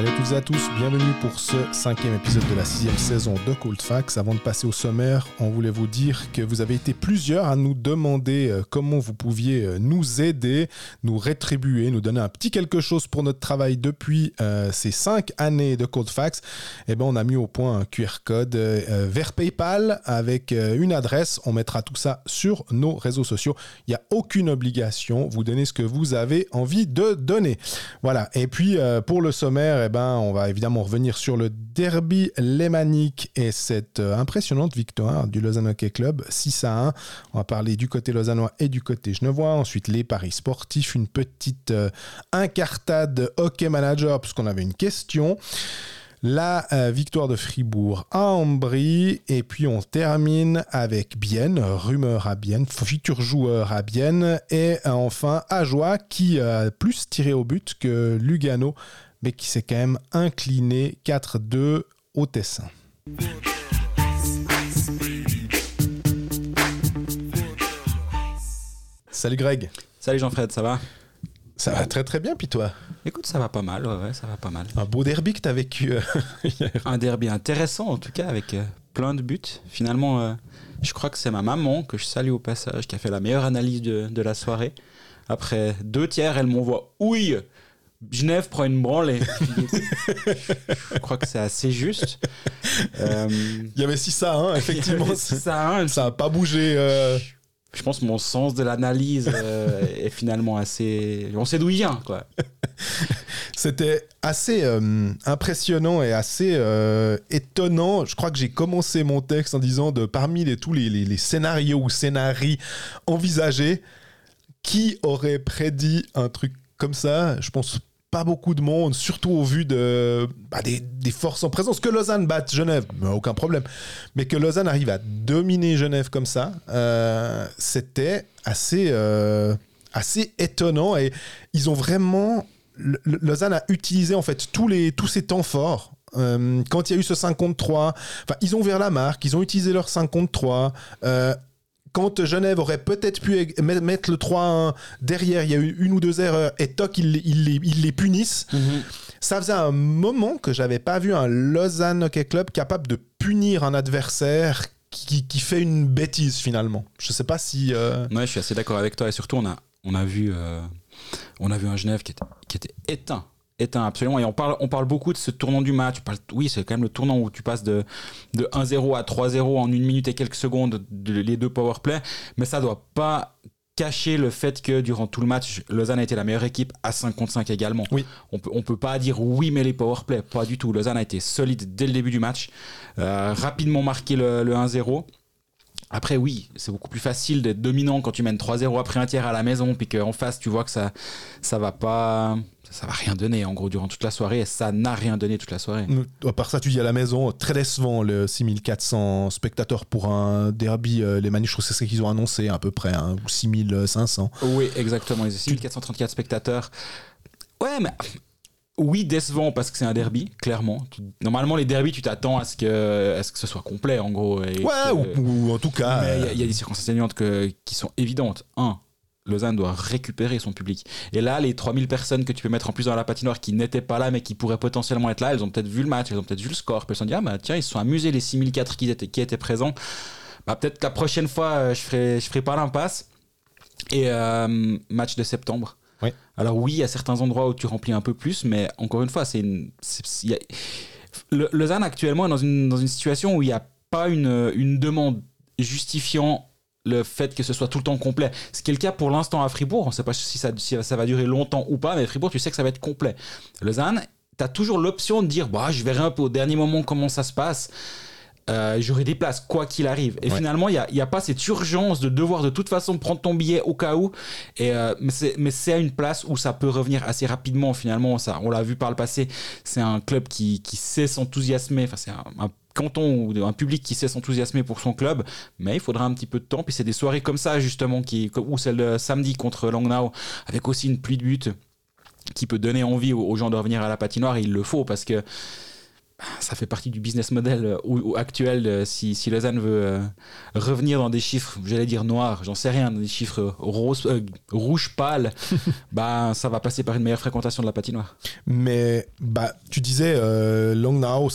Salut à tous, bienvenue pour ce cinquième épisode de la sixième saison de Cold Facts. Avant de passer au sommaire, on voulait vous dire que vous avez été plusieurs à nous demander euh, comment vous pouviez euh, nous aider, nous rétribuer, nous donner un petit quelque chose pour notre travail depuis euh, ces cinq années de Cold Facts. Eh ben, on a mis au point un QR code vers PayPal avec une adresse. On mettra tout ça sur nos réseaux sociaux. Il n'y a aucune obligation. Vous donnez ce que vous avez envie de donner. Voilà. Et puis, pour le sommaire, eh ben, on va évidemment revenir sur le derby lémanique et cette euh, impressionnante victoire du Lausanne Hockey Club 6 à 1. On va parler du côté lausannois et du côté genevois. Ensuite, les paris sportifs, une petite euh, incartade hockey manager, puisqu'on avait une question la euh, victoire de Fribourg à Ambry. Et puis on termine avec Bienne, rumeur à Bienne, futur joueur à Bienne. Et enfin Ajoie qui a plus tiré au but que Lugano mais qui s'est quand même incliné 4-2 au Tessin. Salut Greg. Salut Jean-Fred, ça va? Ça va très très bien, puis toi? Écoute, ça va pas mal, ouais, ça va pas mal. Un beau derby que t'as vécu euh, Un derby intéressant en tout cas, avec euh, plein de buts. Finalement, euh, je crois que c'est ma maman, que je salue au passage, qui a fait la meilleure analyse de, de la soirée. Après deux tiers, elle m'envoie ouille Genève prend une branlée. je crois que c'est assez juste. Euh, Il y avait 6 à 1, effectivement. 6 à 1. Ça n'a pas bougé. Euh. Je pense que mon sens de l'analyse euh, est finalement assez. On sait d'où il vient, quoi. C'était assez impressionnant et assez étonnant. Je crois que j'ai commencé mon texte en disant de parmi les, tous les, les scénarios ou scénarii envisagés, qui aurait prédit un truc comme ça? Je pense pas beaucoup de monde, surtout au vu de, bah, des, forces en présence. Que Lausanne batte Genève, aucun problème. Mais que Lausanne arrive à dominer Genève comme ça, euh, c'était assez, euh, assez étonnant. Et ils ont vraiment. Lausanne a utilisé en fait tous, les, tous ces temps forts. Euh, quand il y a eu ce 5 contre 3, ils ont ouvert la marque, ils ont utilisé leur 5 contre 3 quand Genève aurait peut-être pu mettre le 3-1 derrière, il y a eu une ou deux erreurs et toc, ils, les punissent. Mhm. Ça faisait un moment que j'avais pas vu un Lausanne Hockey Club capable de punir un adversaire qui, fait une bêtise finalement. Je sais pas si. Euh... Ouais, je suis assez d'accord avec toi et surtout on a on a vu euh, on a vu un Genève qui était, qui était éteint éteint absolument. Et on parle, on parle beaucoup de ce tournant du match. oui, c'est quand même le tournant où tu passes de, de 1-0 à 3-0 en une minute et quelques secondes, de, les deux power play. Mais ça doit pas cacher le fait que durant tout le match, Lausanne a été la meilleure équipe à 5 contre 5 également. Oui. On peut, on peut pas dire oui, mais les power play, pas du tout. Lausanne a été solide dès le début du match, euh, rapidement marqué le, le 1-0. Après, oui, c'est beaucoup plus facile d'être dominant quand tu mènes 3-0 après un tiers à la maison, puis qu'en face, tu vois que ça, ça va pas, ça va rien donner en gros durant toute la soirée et ça n'a rien donné toute la soirée. À part ça, tu dis à la maison, très décevant le 6400 spectateurs pour un derby. Euh, les manifs, je trouve c'est ce qu'ils ont annoncé à peu près, hein, ou 6500. Oui, exactement, les 6434 spectateurs. Ouais, mais oui, décevant parce que c'est un derby, clairement. Normalement, les derbys, tu t'attends à ce que, à ce que ce soit complet, en gros. ouais, ou, en tout cas. Mais il y, a des circonstances atténuantes qui sont évidentes. Un, Lausanne doit récupérer son public. Et là, les 3000 personnes que tu peux mettre en plus dans la patinoire qui n'étaient pas là mais qui pourraient potentiellement être là, elles ont peut-être vu le match, elles ont peut-être vu le score, puis elles se sont dit, ah bah tiens, ils se sont amusés les 6004 qui étaient, qui étaient présents. Bah peut-être que la prochaine fois, euh, je ferai, je ferai pas l'impasse. Et euh, match de septembre. Alors oui, il y a certains endroits où tu remplis un peu plus, mais encore une fois, c'est. Lausanne actuellement est dans une, dans une situation où il n'y a pas une, une demande justifiant le fait que ce soit tout le temps complet. Ce qui le cas pour l'instant à Fribourg. On ne sait pas si ça, ça, va durer longtemps ou pas, mais Fribourg, tu sais que ça va être complet. Lausanne, tu as toujours l'option de dire bah, je verrai un peu au dernier moment comment ça se passe. Euh, j'aurai des places, quoi qu'il arrive. Et finalement, il n'y a, a, pas cette urgence de devoir de toute façon prendre ton billet au cas où. Et, euh, mais c'est à une place où ça peut revenir assez rapidement, finalement. Ça, on l'a vu par le passé, c'est un club qui, qui sait s'enthousiasmer. Enfin, c'est un, un canton ou un public qui sait s'enthousiasmer pour son club, mais il faudra un petit peu de temps. Puis c'est des soirées comme ça, justement, qui, ou celle de samedi contre Langnau, avec aussi une pluie de buts qui peut donner envie aux gens de revenir à la patinoire, il le faut, parce que ça fait partie du business model euh, ou, actuel. Euh, si, si, Lausanne veut euh, revenir dans des chiffres, j'allais dire noirs, j'en sais rien, des chiffres rose, rouge pâle, bah, ça va passer par une meilleure fréquentation de la patinoire. Mais bah, tu disais Langnau,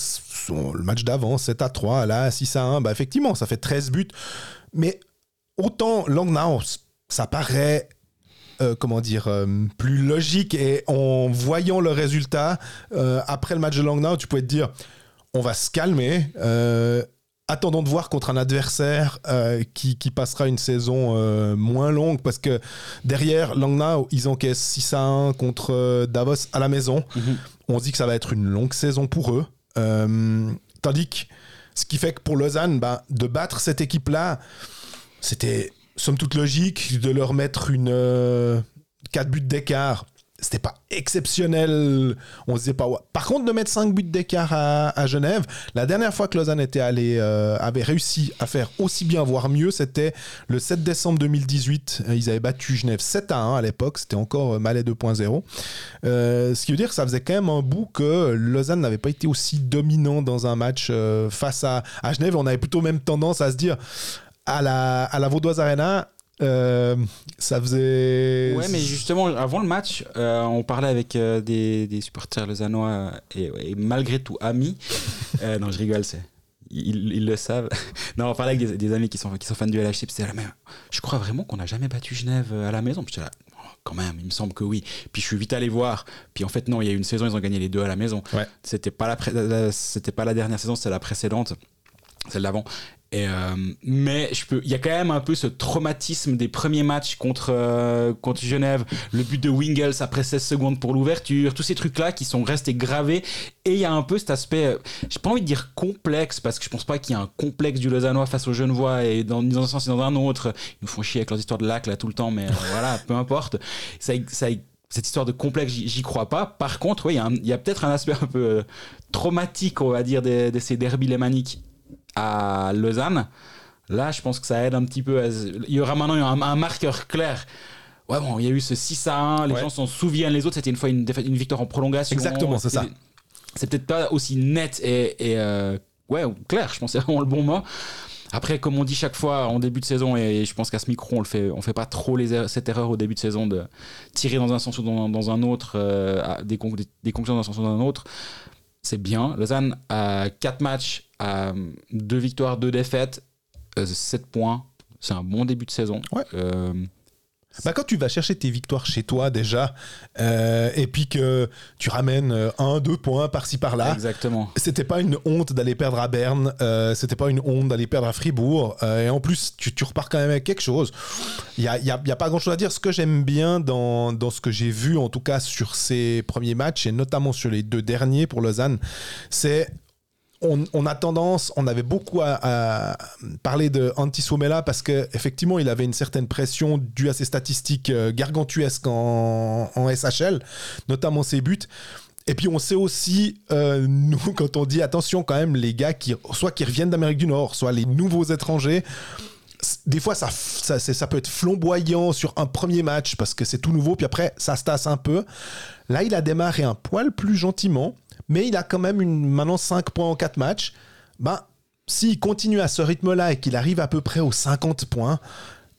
le match d'avant, 7 à 3, là 6 à 1, bah, effectivement, ça fait 13 buts. Mais autant Langnau, ça paraît euh, comment dire, euh, plus logique et en voyant le résultat, euh, après le match de Langnau, tu pouvais te dire, on va se calmer. Attendons de voir contre un adversaire qui, qui, passera une saison moins longue parce que derrière Langnau, ils encaissent 6 à 1 contre Davos à la maison. Mhm. On se dit que ça va être une longue saison pour eux. tandis que ce qui fait que pour Lausanne, bah, de battre cette équipe-là, c'était somme toute logique de leur mettre une 4 euh, buts d'écart. C'était pas exceptionnel. On se disait pas. Par contre, de mettre 5 buts d'écart à, Genève, la dernière fois que Lausanne était allé, euh, avait réussi à faire aussi bien, voire mieux, c'était le 7 décembre 2018. Ils avaient battu Genève 7 à 1 à l'époque. C'était encore Malais 2.0. Euh, ce qui veut dire que ça faisait quand même un bout que Lausanne n'avait pas été aussi dominant dans un match face à Genève. On avait plutôt même tendance à se dire à la, à la Vaudoise Arena, euh, ça faisait. Ouais, mais justement, avant le match, euh, on parlait avec euh, des, des, supporters lausannois et, et, malgré tout amis. non, je rigole, c'est. Ils, ils, le savent. non, on parlait avec des, amis qui sont, qui sont fans du LHC. C'était la même. Je crois vraiment qu'on n'a jamais battu Genève à la maison. Puis là, oh, quand même, il me semble que oui. Puis je suis vite allé voir. Puis en fait, non, il y a une saison, ils ont gagné les deux à la maison. Ouais. C'était pas la, c'était pas la dernière saison, c'était la précédente celle d'avant. Euh, mais il y a quand même un peu ce traumatisme des premiers matchs contre euh, contre Genève, le but de Wingles après 16 secondes pour l'ouverture, tous ces trucs là qui sont restés gravés. Et il y a un peu cet aspect, euh, j'ai pas envie de dire complexe parce que je pense pas qu'il y a un complexe du Lausannois face aux Genevois et dans, un sens et dans un autre. Ils nous font chier avec leurs histoires de lac là tout le temps, mais voilà, peu importe. Cette histoire de complexe, j'y crois pas. Par contre, oui, il y a, peut-être un aspect un peu traumatique, on va dire, de, de ces derbys lémaniques à Lausanne, là, je pense que ça aide un petit peu. Il y aura maintenant un, marqueur clair. Ouais, bon, il y a eu ce 6 à 1, les gens s'en souviennent, les autres, c'était une fois une, une victoire en prolongation. Exactement, c'est ça. C'est peut-être pas aussi net et, et euh, ouais, clair, je pense que c'est vraiment le bon mot. Après, comme on dit chaque fois en début de saison, et je pense qu'à ce micro, on le fait, on fait pas trop les er-, cette erreur au début de saison de tirer dans un sens ou dans, dans un autre, euh, des, des, des conclusions dans un sens ou dans un autre c'est bien. Lausanne a 4 matchs, à 2 victoires, 2 défaites, 7 euh, points. C'est un bon début de saison. Ouais. Euh, bah, quand tu vas chercher tes victoires chez toi déjà, euh, et puis que tu ramènes euh, un, deux points par-ci par-là. Exactement. C'était pas une honte d'aller perdre à Berne, euh, c'était pas une honte d'aller perdre à Fribourg, et en plus tu, tu, repars quand même avec quelque chose. Il y a, y, a, y a, pas grand-chose à dire. Ce que j'aime bien dans, dans ce que j'ai vu, en tout cas sur ces premiers matchs, et notamment sur les deux derniers pour Lausanne, c'est on, a tendance, on avait beaucoup à, parler de Antti Suomela parce qu'effectivement, il avait une certaine pression due à ses statistiques euh, gargantuesques en, SHL, notamment ses buts. Et puis on sait aussi, euh, nous, quand on dit attention quand même, les gars qui, soit qui reviennent d'Amérique du Nord, soit les nouveaux étrangers, des fois ça, ça, ça, peut être flamboyant sur un premier match parce que c'est tout nouveau, puis après ça se tasse un peu. Là, il a démarré un poil plus gentiment mais il a quand même une, maintenant 5 points en 4 matchs. Ben, s'il continue à ce rythme-là et qu'il arrive à peu près aux 50 points,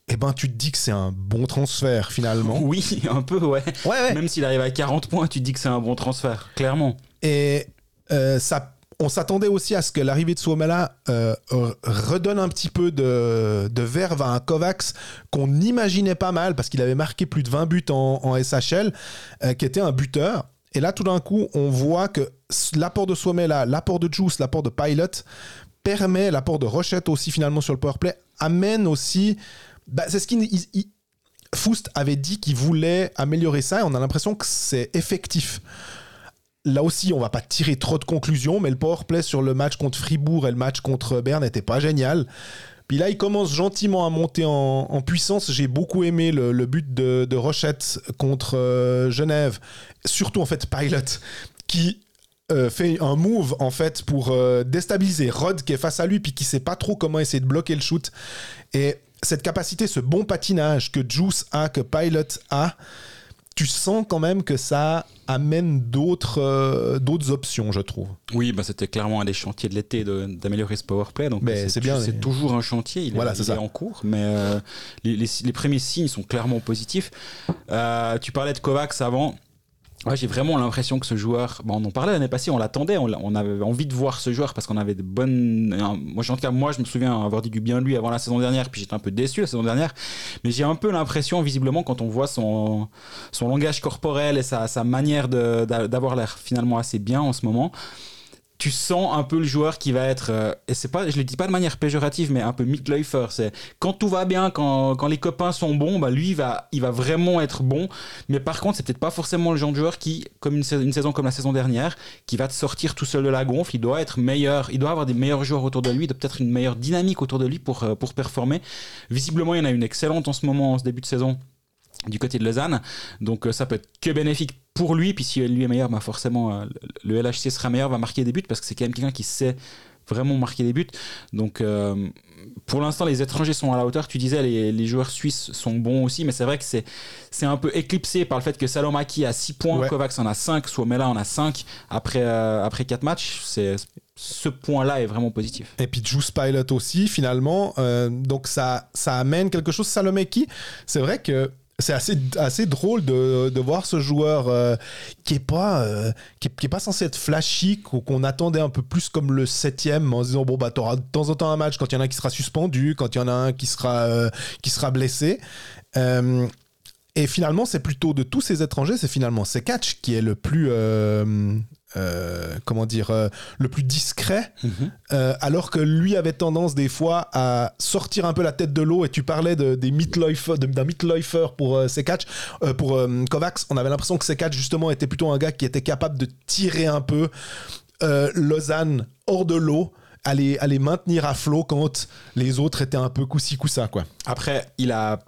eh ben, tu te dis que c'est un bon transfert finalement. Oui, un peu, ouais. ouais, Même s'il arrive à 40 points, tu te dis que c'est un bon transfert, clairement. Et euh, ça, on s'attendait aussi à ce que l'arrivée de Suomela euh, redonne un petit peu de, de verve à un Kovacs qu'on imaginait pas mal parce qu'il avait marqué plus de 20 buts en, SHL, euh, qui était un buteur. Et là, tout d'un coup, on voit que l'apport de Suomela, l'apport de Juice, l'apport de Pilot permet, l'apport de Rochette aussi finalement sur le powerplay, amène aussi. Bah, c'est ce qu'il. Foust avait dit qu'il voulait améliorer ça et on a l'impression que c'est effectif. Là aussi, on va pas tirer trop de conclusions, mais le powerplay sur le match contre Fribourg et le match contre Berne n'était pas génial. Puis là, il commence gentiment à monter en, puissance. J'ai beaucoup aimé le, but de, Rochette contre euh, Genève. Surtout, en fait, Pilot, qui euh, fait un move, en fait, pour euh, déstabiliser Rod, qui est face à lui, puis qui sait pas trop comment essayer de bloquer le shoot. Et cette capacité, ce bon patinage que Juice a, que Pilot a, tu sens quand même que ça amène d'autres euh, d'autres options, je trouve. Oui, bah c'était clairement un des chantiers de l'été d'améliorer ce powerplay. Donc c'est bien. C'est toujours un chantier. Il, voilà, est, il est, en cours, mais euh, les, les, les, premiers signes sont clairement positifs. Euh, tu parlais de Kovacs avant. Ouais, j'ai vraiment l'impression que ce joueur, bon, on en parlait l'année passée, on l'attendait, on, avait envie de voir ce joueur parce qu'on avait de bonnes. Moi, en tout cas, moi, je me souviens avoir dit du bien de lui avant la saison dernière, puis j'étais un peu déçu la saison dernière. Mais j'ai un peu l'impression, visiblement, quand on voit son, son langage corporel et sa, sa manière d'avoir l'air finalement assez bien en ce moment, tu sens un peu le joueur qui va être euh, et c'est pas je le dis pas de manière péjorative mais un peu Mitläufer c'est quand tout va bien quand, quand les copains sont bons bah lui il va il va vraiment être bon. Mais par contre c'est peut-être pas forcément le genre de joueur qui comme une, une, saison comme la saison dernière qui va te sortir tout seul de la gonfle. Il doit être meilleur il doit avoir des meilleurs joueurs autour de lui il doit peut-être une meilleure dynamique autour de lui pour euh, pour performer. Visiblement il y en a une excellente en ce moment en ce début de saison du côté de Lausanne. Donc euh, ça peut être que bénéfique pour lui. Puis si lui est meilleur, bah forcément euh, le LHC sera meilleur, va marquer des buts parce que c'est quand même quelqu'un qui sait vraiment marquer des buts. Donc euh, pour l'instant, les étrangers sont à la hauteur. Tu disais, les, les joueurs suisses sont bons aussi, mais c'est vrai que c'est, c'est un peu éclipsé par le fait que Salomaki a 6 points, ouais. Kovacs en a 5, Suomela en a 5 après, euh, après 4 matchs. C'est, ce point-là est vraiment positif. Et puis Juice Pilot aussi, finalement. Euh, donc ça, ça amène quelque chose. Salomaki, c'est vrai que c'est assez, assez drôle de, de voir ce joueur euh, qui est pas euh, qui, pas censé être flashy qu'on attendait un peu plus comme le septième en disant bon bah t'auras de temps en temps un match quand il y en a un qui sera suspendu quand il y en a un qui sera euh, qui sera blessé. Et finalement c'est plutôt de tous ces étrangers c'est finalement Sekatch qui est le plus euh, comment dire, euh, le plus discret, mm -hmm. euh, alors que lui avait tendance des fois à sortir un peu la tête de l'eau. Et tu parlais de, des d'un Mitläufer pour Sekatch, pour Kovacs. On avait l'impression que Sekatch justement était plutôt un gars qui était capable de tirer un peu Lausanne hors de l'eau. À les, à les, maintenir à flot quand les autres étaient un peu coussi coussa quoi. Après, il a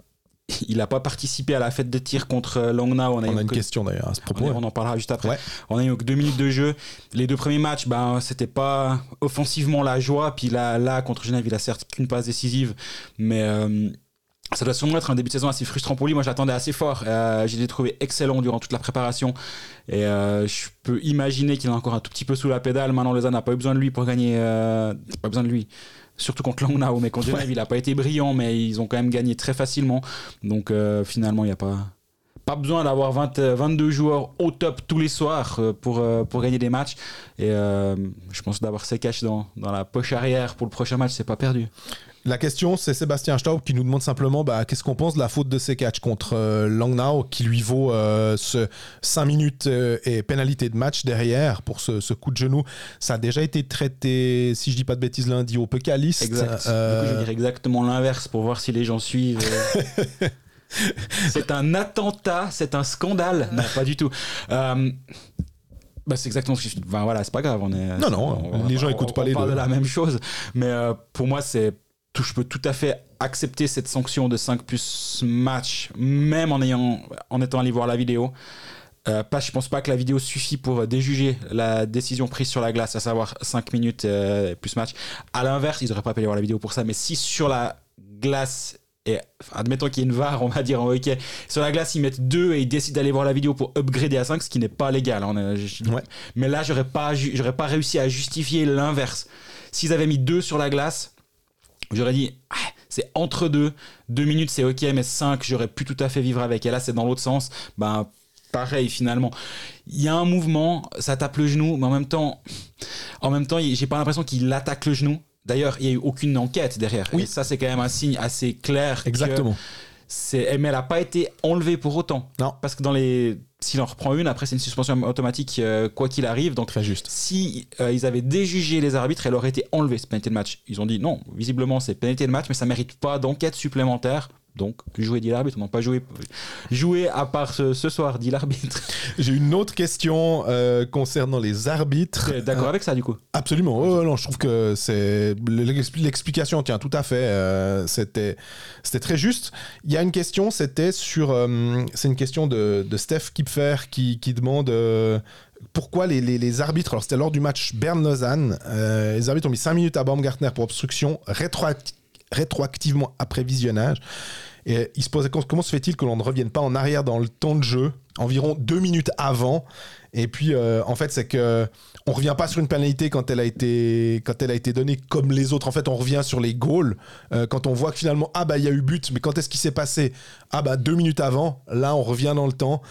il n'a pas participé à la fête de tir contre Langnau. On a, on a une que... question d'ailleurs à ce propos. On, on, en parlera juste après. Ouais. On a eu que deux minutes de jeu. Les deux premiers matchs, ben, c'était pas offensivement la joie. Puis là, là contre Genève, il a certes qu'une passe décisive, mais euh, ça doit sûrement être un début de saison assez frustrant pour lui. Moi, j'attendais assez fort. Euh, je l'ai trouvé excellent durant toute la préparation. Et euh, je peux imaginer qu'il est encore un tout petit peu sous la pédale. Maintenant, Lausanne n'a pas eu besoin de lui pour gagner. Euh, pas besoin de lui surtout contre Langnau, mais contre Genève, ouais. il n'a pas été brillant, mais ils ont quand même gagné très facilement. Donc euh, finalement, il n'y a pas, pas besoin d'avoir 22 joueurs au top tous les soirs euh, pour, euh, pour gagner des matchs. Et euh, je pense d'avoir ses caches dans, dans la poche arrière pour le prochain match, c'est pas perdu. La question, c'est Sébastien Staub qui nous demande simplement bah, qu'est-ce qu'on pense de la faute de Sekac contre euh, Langnau qui lui vaut euh, ce 5 minutes euh, et pénalité de match derrière pour ce, ce, coup de genou? Ça a déjà été traité, si je dis pas de bêtises, lundi au Pécaliste. Exact. Euh... Du coup, je dirais exactement l'inverse pour voir si les gens suivent. c'est un attentat, c'est un scandale. Non, pas du tout. Euh, bah, c'est exactement ce que je... enfin, voilà, c'est pas grave. On est, non, non, on, les gens écoutent pas on les parle deux. de la même chose. Mais euh, pour moi, c'est je peux tout à fait accepter cette sanction de 5 plus match, même en, ayant, en étant allé voir la vidéo. Euh, pas, je pense pas que la vidéo suffit pour déjuger la décision prise sur la glace, à savoir 5 minutes euh, plus match. À l'inverse, ils auraient pas pu aller voir la vidéo pour ça, mais si sur la glace, et admettons qu'il y ait une VAR, on va dire, ok, sur la glace, ils mettent 2 et ils décident d'aller voir la vidéo pour upgrader à 5, ce qui n'est pas légal. Hein, ouais. Mais là, j'aurais pas, j'aurais pas réussi à justifier l'inverse. S'ils avaient mis 2 sur la glace, j'aurais dit ah, c'est entre deux. Deux minutes c'est ok mais cinq j'aurais pu tout à fait vivre avec. Et là c'est dans l'autre sens. Ben pareil finalement. Il y a un mouvement ça tape le genou mais en même temps en même temps j'ai pas l'impression qu'il attaque le genou. D'ailleurs il y a eu aucune enquête derrière. Oui. et ça c'est quand même un signe assez clair exactement. c'est mais elle n'a pas été enlevée pour autant. Non. Parce que dans les s'il en reprend une après c'est une suspension automatique euh, quoi qu'il arrive. Donc très juste. si euh, ils avaient déjugé les arbitres elle aurait été enlevée cette pénalité de match. Ils ont dit non visiblement c'est pénalité de match mais ça mérite pas d'enquête supplémentaire donc jouer dit l'arbitre, on n'a pas joué jouer à part ce, ce soir dit l'arbitre. J'ai une autre question euh, concernant les arbitres. D'accord euh, avec ça du coup? Absolument. Oh, non, je trouve que c'est l'explication tient tout à fait. Euh, c'était c'était très juste. Il y a une question, c'était sur euh, c'est une question de, de Steph Kipfer qui, qui demande pourquoi les, les, les, arbitres, alors c'était lors du match Berne-Lausanne, euh, les arbitres ont mis 5 minutes à Baumgartner pour obstruction rétroactive rétroactivement après visionnage. Et il se posait comment se fait-il que l'on ne revienne pas en arrière dans le temps de jeu environ deux minutes avant? Et puis, euh, en fait, c'est que on revient pas sur une pénalité quand elle a été quand elle a été donnée comme les autres. En fait, on revient sur les goals euh, quand on voit que finalement ah bah il y a eu but, mais quand est-ce qui s'est passé? Ah bah deux minutes avant. Là, on revient dans le temps.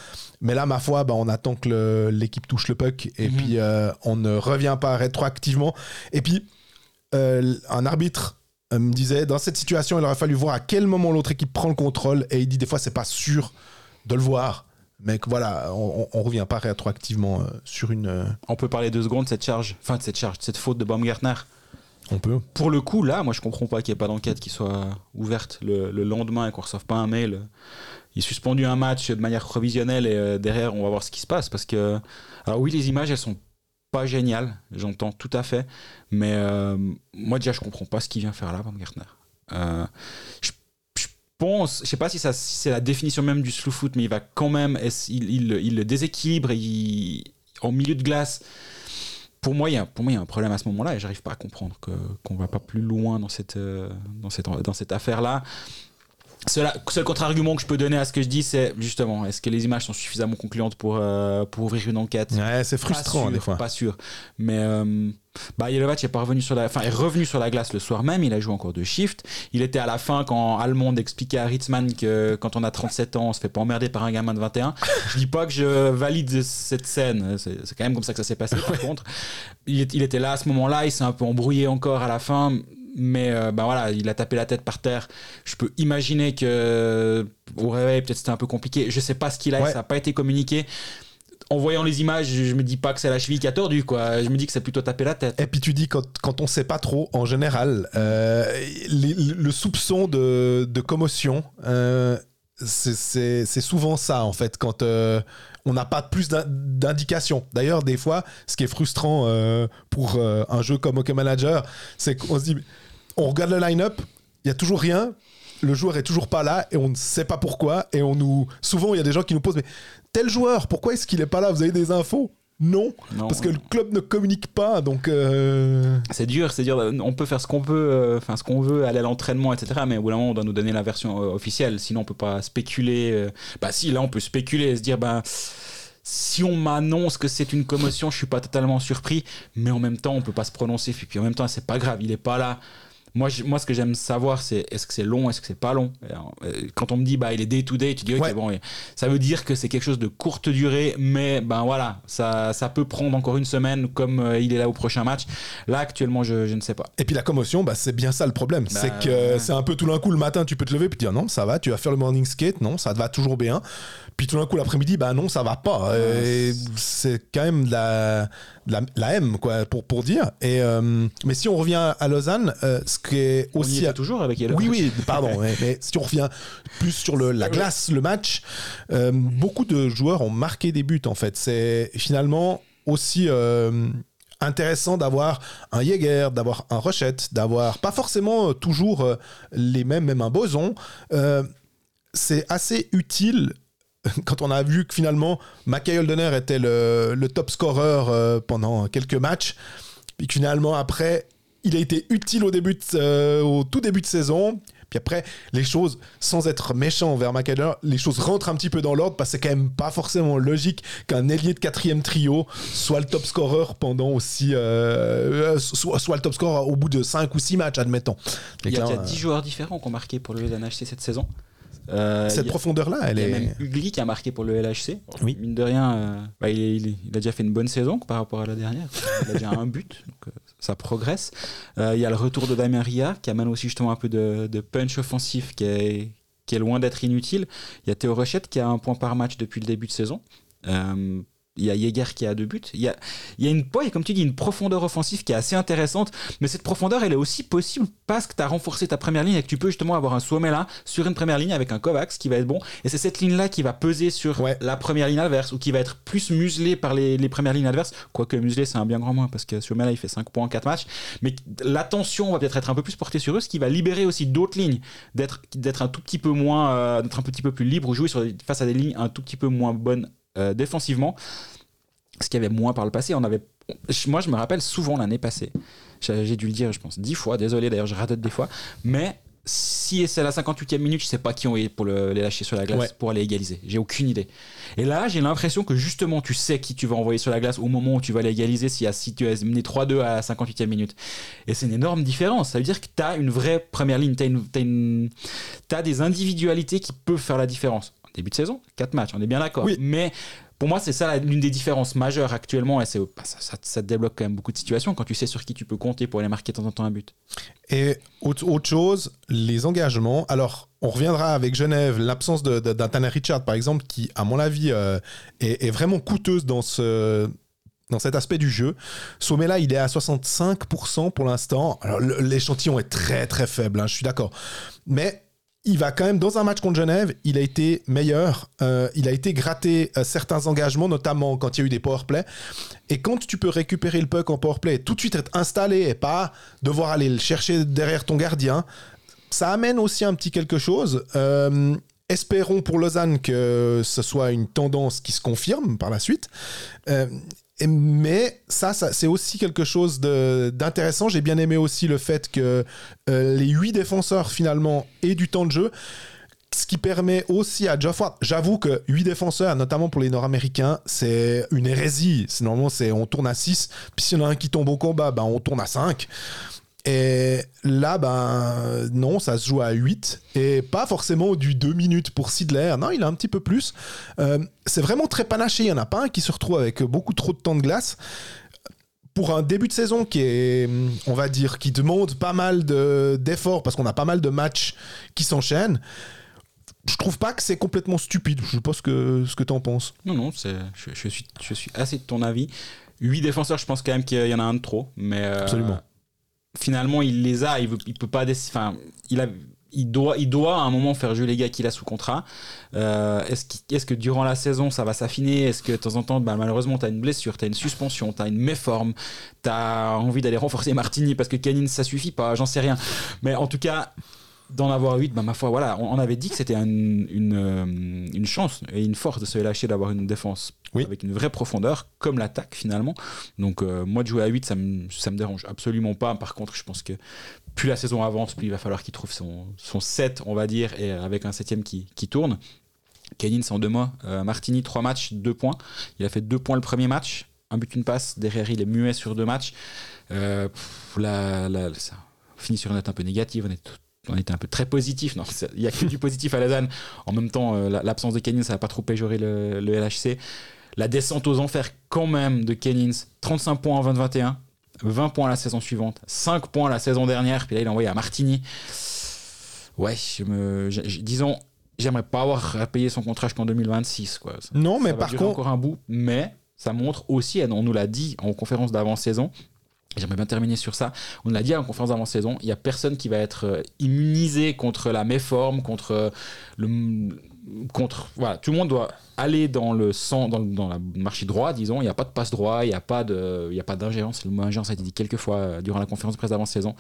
Mais là, ma foi, bah, on attend que l'équipe touche le puck et mhm. puis euh, on ne revient pas rétroactivement. Et puis un arbitre me disait dans cette situation, il aurait fallu voir à quel moment l'autre équipe prend le contrôle et il dit des fois c'est pas sûr de le voir. Mais voilà, on, on revient pas rétroactivement euh, sur une. Euh, on peut parler deux secondes de cette charge, enfin de cette charge, de cette faute de Baumgartner. On peut. Pour le coup, là, moi je comprends pas qu'il n'y ait pas d'enquête qui soit ouverte le, lendemain et qu'on reçoive pas un mail. Il est suspendu un match de manière provisionnelle et euh, derrière on va voir ce qui se passe parce que. Alors oui, les images elles sont pas géniales, j'entends tout à fait, mais moi déjà je comprends pas ce qu'il vient faire là, Baumgartner. je pense, je sais pas si, c'est la définition même du slow foot, mais il va quand même, il, le déséquilibre il, en milieu de glace. Pour moi, il y a, un problème à ce moment-là et j'arrive pas à comprendre que, qu'on va pas plus loin dans cette, euh, affaire-là. Seul, seul contre-argument que je peux donner à ce que je dis, c'est justement, est-ce que les images sont suffisamment concluantes pour, euh, pour ouvrir une enquête? Ouais, c'est frustrant des fois. Pas sûr. Mais euh, bah, Yelovac est, pas revenu sur la, enfin, est revenu sur la glace le soir même, il a joué encore de shift. Il était à la fin quand Almond expliquait à Ritzman que quand on a 37 ans, on se fait pas emmerder par un gamin de 21. je dis pas que je valide cette scène, c'est quand même comme ça que ça s'est passé par contre. Il, il était là à ce moment-là, il s'est un peu embrouillé encore à la fin mais euh, bah voilà, il a tapé la tête par terre. Je peux imaginer que au réveil, peut-être c'était un peu compliqué. Je sais pas ce qu'il a, ça n'a pas été communiqué. En voyant les images, je me dis pas que c'est la cheville qui a tordu, quoi. Je me dis que c'est plutôt taper la tête. Et puis tu dis quand, quand on sait pas trop, en général, euh, le soupçon de, de commotion, euh, c'est souvent ça en fait quand on n'a pas plus d'indications. D'ailleurs, des fois, ce qui est frustrant pour un jeu comme Hockey Manager, c'est qu'on se dit on regarde le line-up, il y a toujours rien, le joueur est toujours pas là et on ne sait pas pourquoi et on nous souvent il y a des gens qui nous posent mais tel joueur pourquoi est-ce qu'il est pas là? Vous avez des infos? Non, parce que le club ne communique pas, donc. Euh, c'est dur, c'est dur. On peut faire ce qu'on peut, euh, enfin ce qu'on veut, aller à l'entraînement, etc. Mais au bout d'un moment, on doit nous donner la version euh, officielle. Sinon, on peut pas spéculer. Bah si, là, on peut spéculer et se dire, ben. si on m'annonce que c'est une commotion, je suis pas totalement surpris, mais en même temps, on peut pas se prononcer. Puis en même temps, c'est pas grave, il est pas là. Moi, moi, ce que j'aime savoir, c'est est-ce que c'est long, est-ce que c'est pas long? Euh, quand on me dit, bah, il est day to day, tu dis, ok, bon, ça veut dire que c'est quelque chose de courte durée, mais ben voilà, ça, ça peut prendre encore une semaine, comme euh, il est là au prochain match. Là, actuellement, je, je ne sais pas. Et puis la commotion, bah, c'est bien ça le problème. Bah, c'est que c'est un peu tout d'un coup le matin, tu peux te lever et dire, non, ça va, tu vas faire le morning skate, non, ça te va toujours bien. Puis tout d'un coup, l'après-midi, bah non, ça va pas. c'est quand même de la, la, M, quoi, pour, pour dire. Et, euh, mais si on revient à Lausanne, euh, ce qui est aussi. On toujours avec Oui, oui, pardon. mais, si on revient plus sur le, la glace, le match, euh, beaucoup de joueurs ont marqué des buts, en fait. C'est finalement aussi intéressant d'avoir un Jäger, d'avoir un Rochette, d'avoir pas forcément toujours les mêmes, même un Boson. c'est assez utile quand on a vu que finalement Mackay Holdener était le, top scorer euh, pendant quelques matchs, puis que finalement après il a été utile au, début euh, au tout début de saison. Puis après, les choses, sans être méchant envers McAllister, les choses rentrent un petit peu dans l'ordre parce que c'est quand même pas forcément logique qu'un ailier de quatrième trio soit le top scorer pendant aussi. Euh, soit, le top scorer au bout de 5 ou 6 matchs, admettons. Il y a, 10 joueurs différents qui ont marqué pour le LNHC cette saison. Euh, Cette profondeur-là, elle est. Il y a même Ugly qui a marqué pour le LHC. Oui. Mine de rien, euh, bah, il, a déjà fait une bonne saison par rapport à la dernière. Il a déjà un but, donc euh, ça progresse. il y a le retour de Damien Ria qui amène aussi justement un peu de, punch offensif qui est, qui est loin d'être inutile. Il y a Théo Rochette qui a un point par match depuis le début de saison il y a Jäger qui a deux buts. Il y a, il y a une, ouais, comme tu dis, une profondeur offensive qui est assez intéressante. Mais cette profondeur, elle est aussi possible parce que tu as renforcé ta première ligne et que tu peux justement avoir un sommet là sur une première ligne avec un Kovacs qui va être bon. Et c'est cette ligne-là qui va peser sur la première ligne adverse ou qui va être plus muselée par les, les premières lignes adverses. Quoique muselé, c'est un bien grand moins parce que sommet là, il fait 5 points en 4 matchs. Mais l'attention va peut-être être un peu plus portée sur eux, ce qui va libérer aussi d'autres lignes, d'être, d'être un tout petit peu moins, euh, d'être un petit peu plus libre ou jouer sur, face à des lignes un tout petit peu moins bonnes euh, défensivement. Ce qu'il y avait moins par le passé. On avait, moi, je me rappelle souvent l'année passée. J'ai dû le dire, je pense, dix fois. Désolé, d'ailleurs, je radote des fois. Mais si c'est la 58e minute, je sais pas qui ont été pour le- les lâcher sur la glace Ouais. pour aller égaliser. J'ai aucune idée. Et là, j'ai l'impression que justement, tu sais qui tu vas envoyer sur la glace au moment où tu vas l'égaliser si, si tu as mené 3-2 à la 58e minute. Et c'est une énorme différence. Ça veut dire que tu as une vraie première ligne. Tu as, des individualités qui peuvent faire la différence. Début de saison, 4 matchs, on est bien d'accord. Oui. Mais pour moi, c'est ça l'une des différences majeures actuellement. Et c'est, bah, ça, ça- ça te débloque quand même beaucoup de situations quand tu sais sur qui tu peux compter pour aller marquer de temps en temps un but. Et autre, autre chose, les engagements. Alors, on reviendra avec Genève, l'absence de- de- d'un Tanner Richard, par exemple, qui, à mon avis, euh, est, est vraiment coûteuse dans ce dans cet aspect du jeu. Sommet là, il est à 65% pour l'instant. Alors, l'échantillon est très très faible, hein, je suis d'accord. Mais il va quand même, dans un match contre Genève, il a été meilleur. Euh, il a été gratté euh, certains engagements, notamment quand il y a eu des powerplays. Et quand tu peux récupérer le puck en powerplay et tout de suite être installé et pas devoir aller le chercher derrière ton gardien, ça amène aussi un petit quelque chose. Euh, espérons pour Lausanne que ce soit une tendance qui se confirme par la suite. Mais ça, c'est aussi quelque chose d'intéressant. J'ai bien aimé aussi le fait que euh, les huit défenseurs finalement aient du temps de jeu. Ce qui permet aussi à Geoff j'avoue que 8 défenseurs, notamment pour les Nord-Américains, c'est une hérésie. Normalement, on tourne à 6, puis s'il y en a un qui tombe au combat, ben, on tourne à 5. Et là, ben non, ça se joue à 8. Et pas forcément du 2 minutes pour Sidler. Non, il a un petit peu plus. Euh, c'est vraiment très panaché. Il n'y en a pas un qui se retrouve avec beaucoup trop de temps de glace. Pour un début de saison qui est, on va dire, qui demande pas mal de- d'efforts parce qu'on a pas mal de matchs qui s'enchaînent, je trouve pas que c'est complètement stupide. Je sais pas ce que, ce que tu en penses. Non, non, c'est, je, je suis, je suis assez de ton avis. 8 défenseurs, je pense quand même qu'il y en a un de trop. Mais euh, Absolument. Finalement, il les a. Il, peut pas. Enfin, il a. Il doit, il doit à un moment faire jouer les gars qu'il a sous contrat. Euh, est-ce, que durant la saison ça va s'affiner? Est-ce que de temps en temps, bah, malheureusement, tu une blessure, tu une suspension, tu une méforme, tu as envie d'aller renforcer Martini parce que Canine ça suffit pas, j'en sais rien. Mais en tout cas, d'en avoir 8, bah, ma foi, voilà, on, on avait dit que c'était un- une, euh, une chance et une force de se lâcher d'avoir une défense Oui. avec une vraie profondeur, comme l'attaque finalement. Donc, euh, moi, de jouer à 8, ça me, ça me dérange absolument pas. Par contre, je pense que plus la saison avance, plus il va falloir qu'il trouve son, son 7, on va dire, et avec un septième qui, qui tourne. Kenin, c'est en deux mois. Euh, Martini, 3 matchs, 2 points. Il a fait 2 points le premier match, un but, une passe. Derrière, il est muet sur deux matchs. Euh, pff, la, la- ça finit sur une note un peu négative. On, est tout- on était un peu très positif. Non, il n'y a que du positif à Lausanne. En même temps, euh, la- l'absence de Kenin, ça n'a pas trop péjoré le, le LHC. La descente aux enfers, quand même, de Kenins. 35 points en 2021. 20 points la saison suivante, 5 points la saison dernière, puis là il a envoyé à Martini. Ouais, je me, je- je- disons, j'aimerais pas avoir à payer son contrat jusqu'en 2026. Quoi. Ça- Non, mais ça va par contre, encore un bout, mais ça montre aussi, et on nous l'a dit en conférence d'avant-saison, j'aimerais bien terminer sur ça, on l'a dit en conférence d'avant-saison, il n'y a personne qui va être euh, immunisé contre la méforme, contre euh, le... Contre, voilà, tout le monde doit aller dans le sang, dans, la marché droit, disons. Il n'y a pas de passe droit, il n'y a pas d'ingérence. Le mot ingérence a été dit quelques fois euh, durant la conférence de presse d'avant-saison.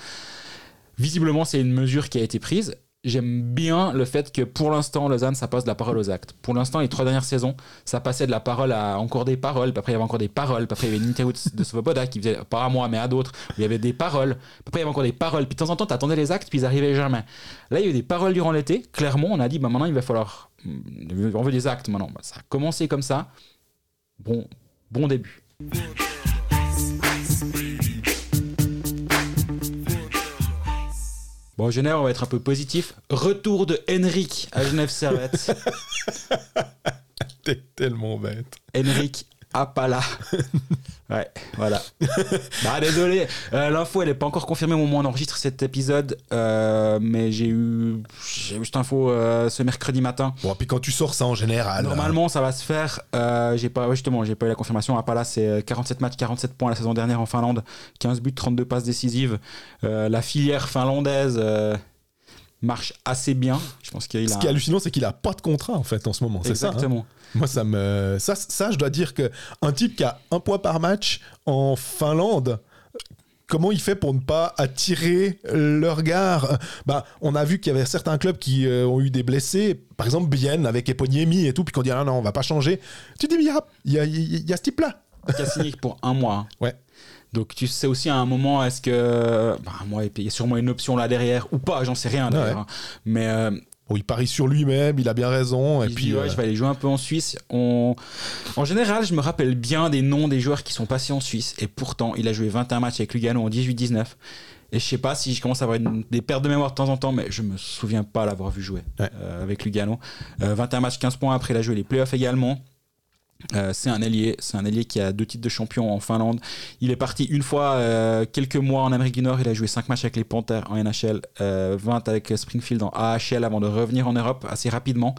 Visiblement, c'est une mesure qui a été prise. J'aime bien le fait que pour l'instant, Lausanne, ça passe de la parole aux actes. Pour l'instant, les trois dernières saisons, ça passait de la parole à encore des paroles. Puis après, il y avait encore des paroles. Puis après, il y avait une interview de Svoboda qui faisait, pas à moi, mais à d'autres. où Il y avait des paroles. Puis après, il y avait encore des paroles. Puis de temps en temps, tu attendais les actes, puis ils arrivaient jamais. Là, il y a eu des paroles durant l'été. Clairement, on a dit, bah, maintenant, il va falloir. On veut des actes maintenant. Bah, ça a commencé comme ça. Bon, bon début. Bon, Genève, on va être un peu positif. Retour de Henrik à Genève Servette. t'es tellement bête. Henrik Apala. Ouais, voilà. bah, désolé, euh, l'info elle est pas encore confirmée au moment où on enregistre cet épisode, euh, mais j'ai eu, j'ai eu cette info euh, ce mercredi matin. Bon, puis quand tu sors ça en général. Normalement, ça va se faire. J'ai pas, ouais, justement, j'ai pas eu la confirmation. Apala, c'est 47 matchs, 47 points la saison dernière en Finlande, 15 buts, 32 passes décisives. La filière finlandaise marche assez bien. Je pense qu'il Ce a. qui est hallucinant, c'est qu'il a pas de contrat en fait en ce moment. C'est ça. hein. Moi, ça me, ça, ça, je dois dire que un type qui a un point par match en Finlande. Comment il fait pour ne pas attirer le regard bah, On a vu qu'il y avait certains clubs qui euh, ont eu des blessés, par exemple Bienne avec Eponiemi et tout, puis qu'on dit ah non, on va pas changer. Tu dis, il y a, il y a, il y a ce type-là. qui a signé pour un mois. Ouais. Donc tu sais aussi à un moment, est-ce que. Bah, moi, il y a sûrement une option là derrière, ou pas, j'en sais rien d'ailleurs. hein. Mais. euh, Bon, il parie sur lui-même, il a bien raison. Et il puis, dit, ouais, euh, je vais aller jouer un peu en Suisse. On... En général, je me rappelle bien des noms des joueurs qui sont passés en Suisse. Et pourtant, il a joué 21 matchs avec Lugano en 18-19. Et je sais pas si je commence à avoir une- des pertes de mémoire de temps en temps, mais je me souviens pas l'avoir vu jouer Ouais. euh, avec Lugano. Euh, 21 matchs, 15 points. Après, il a joué les playoffs également. Euh, c'est un ailier qui a deux titres de champion en Finlande. Il est parti une fois euh, quelques mois en Amérique du Nord. Il a joué 5 matchs avec les Panthers en NHL, euh, 20 avec Springfield en AHL avant de revenir en Europe assez rapidement.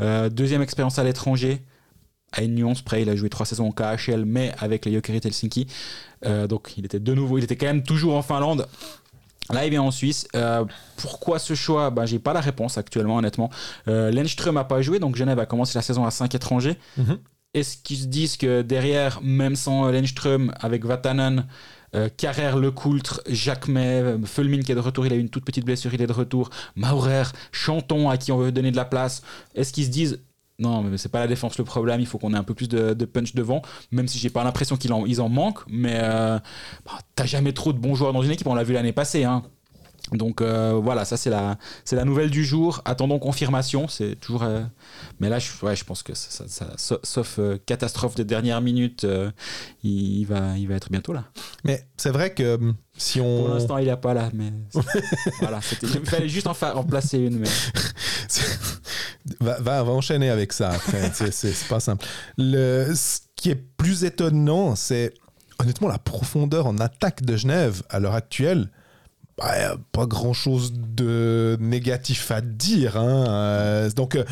Euh, deuxième expérience à l'étranger, à une nuance. Il a joué 3 saisons en KHL, mais avec les Jokerit Helsinki. Euh, donc il était de nouveau, il était quand même toujours en Finlande. Là, il vient en Suisse. Euh, pourquoi ce choix? Ben, J'ai pas la réponse actuellement, honnêtement. Euh, Lenström n'a pas joué, donc Genève a commencé la saison à 5 étrangers. Mhm. Est-ce qu'ils se disent que derrière, même sans Lenström, avec Vatanen, euh, Carrère, Lecoultre, Jacquemet, Fulmin qui est de retour, il a eu une toute petite blessure, il est de retour, Maurer, Chanton à qui on veut donner de la place. Est-ce qu'ils se disent non, mais c'est pas la défense le problème, il faut qu'on ait un peu plus de, punch devant, même si j'ai pas l'impression qu'ils en, ils en manquent, mais euh, bah, t'as jamais trop de bons joueurs dans une équipe, on l'a vu l'année passée. Hein. Donc euh, voilà, ça c'est la, c'est la nouvelle du jour. Attendons confirmation. C'est toujours. euh, Mais là, je, ouais, je pense que ça, ça- ça- sa- sauf euh, catastrophe de dernière minute, il, il va, il va être bientôt là. Mais c'est vrai que hum, si Pour on. l'instant, il n'est pas là, mais voilà, il fallait juste en, en placer une. Mais... va, va, va enchaîner avec ça après. c'est pas simple. Le, ce qui est plus étonnant, c'est honnêtement la profondeur en attaque de Genève à l'heure actuelle. Bah, a pas grand chose de négatif à dire. hein. Euh, donc, euh,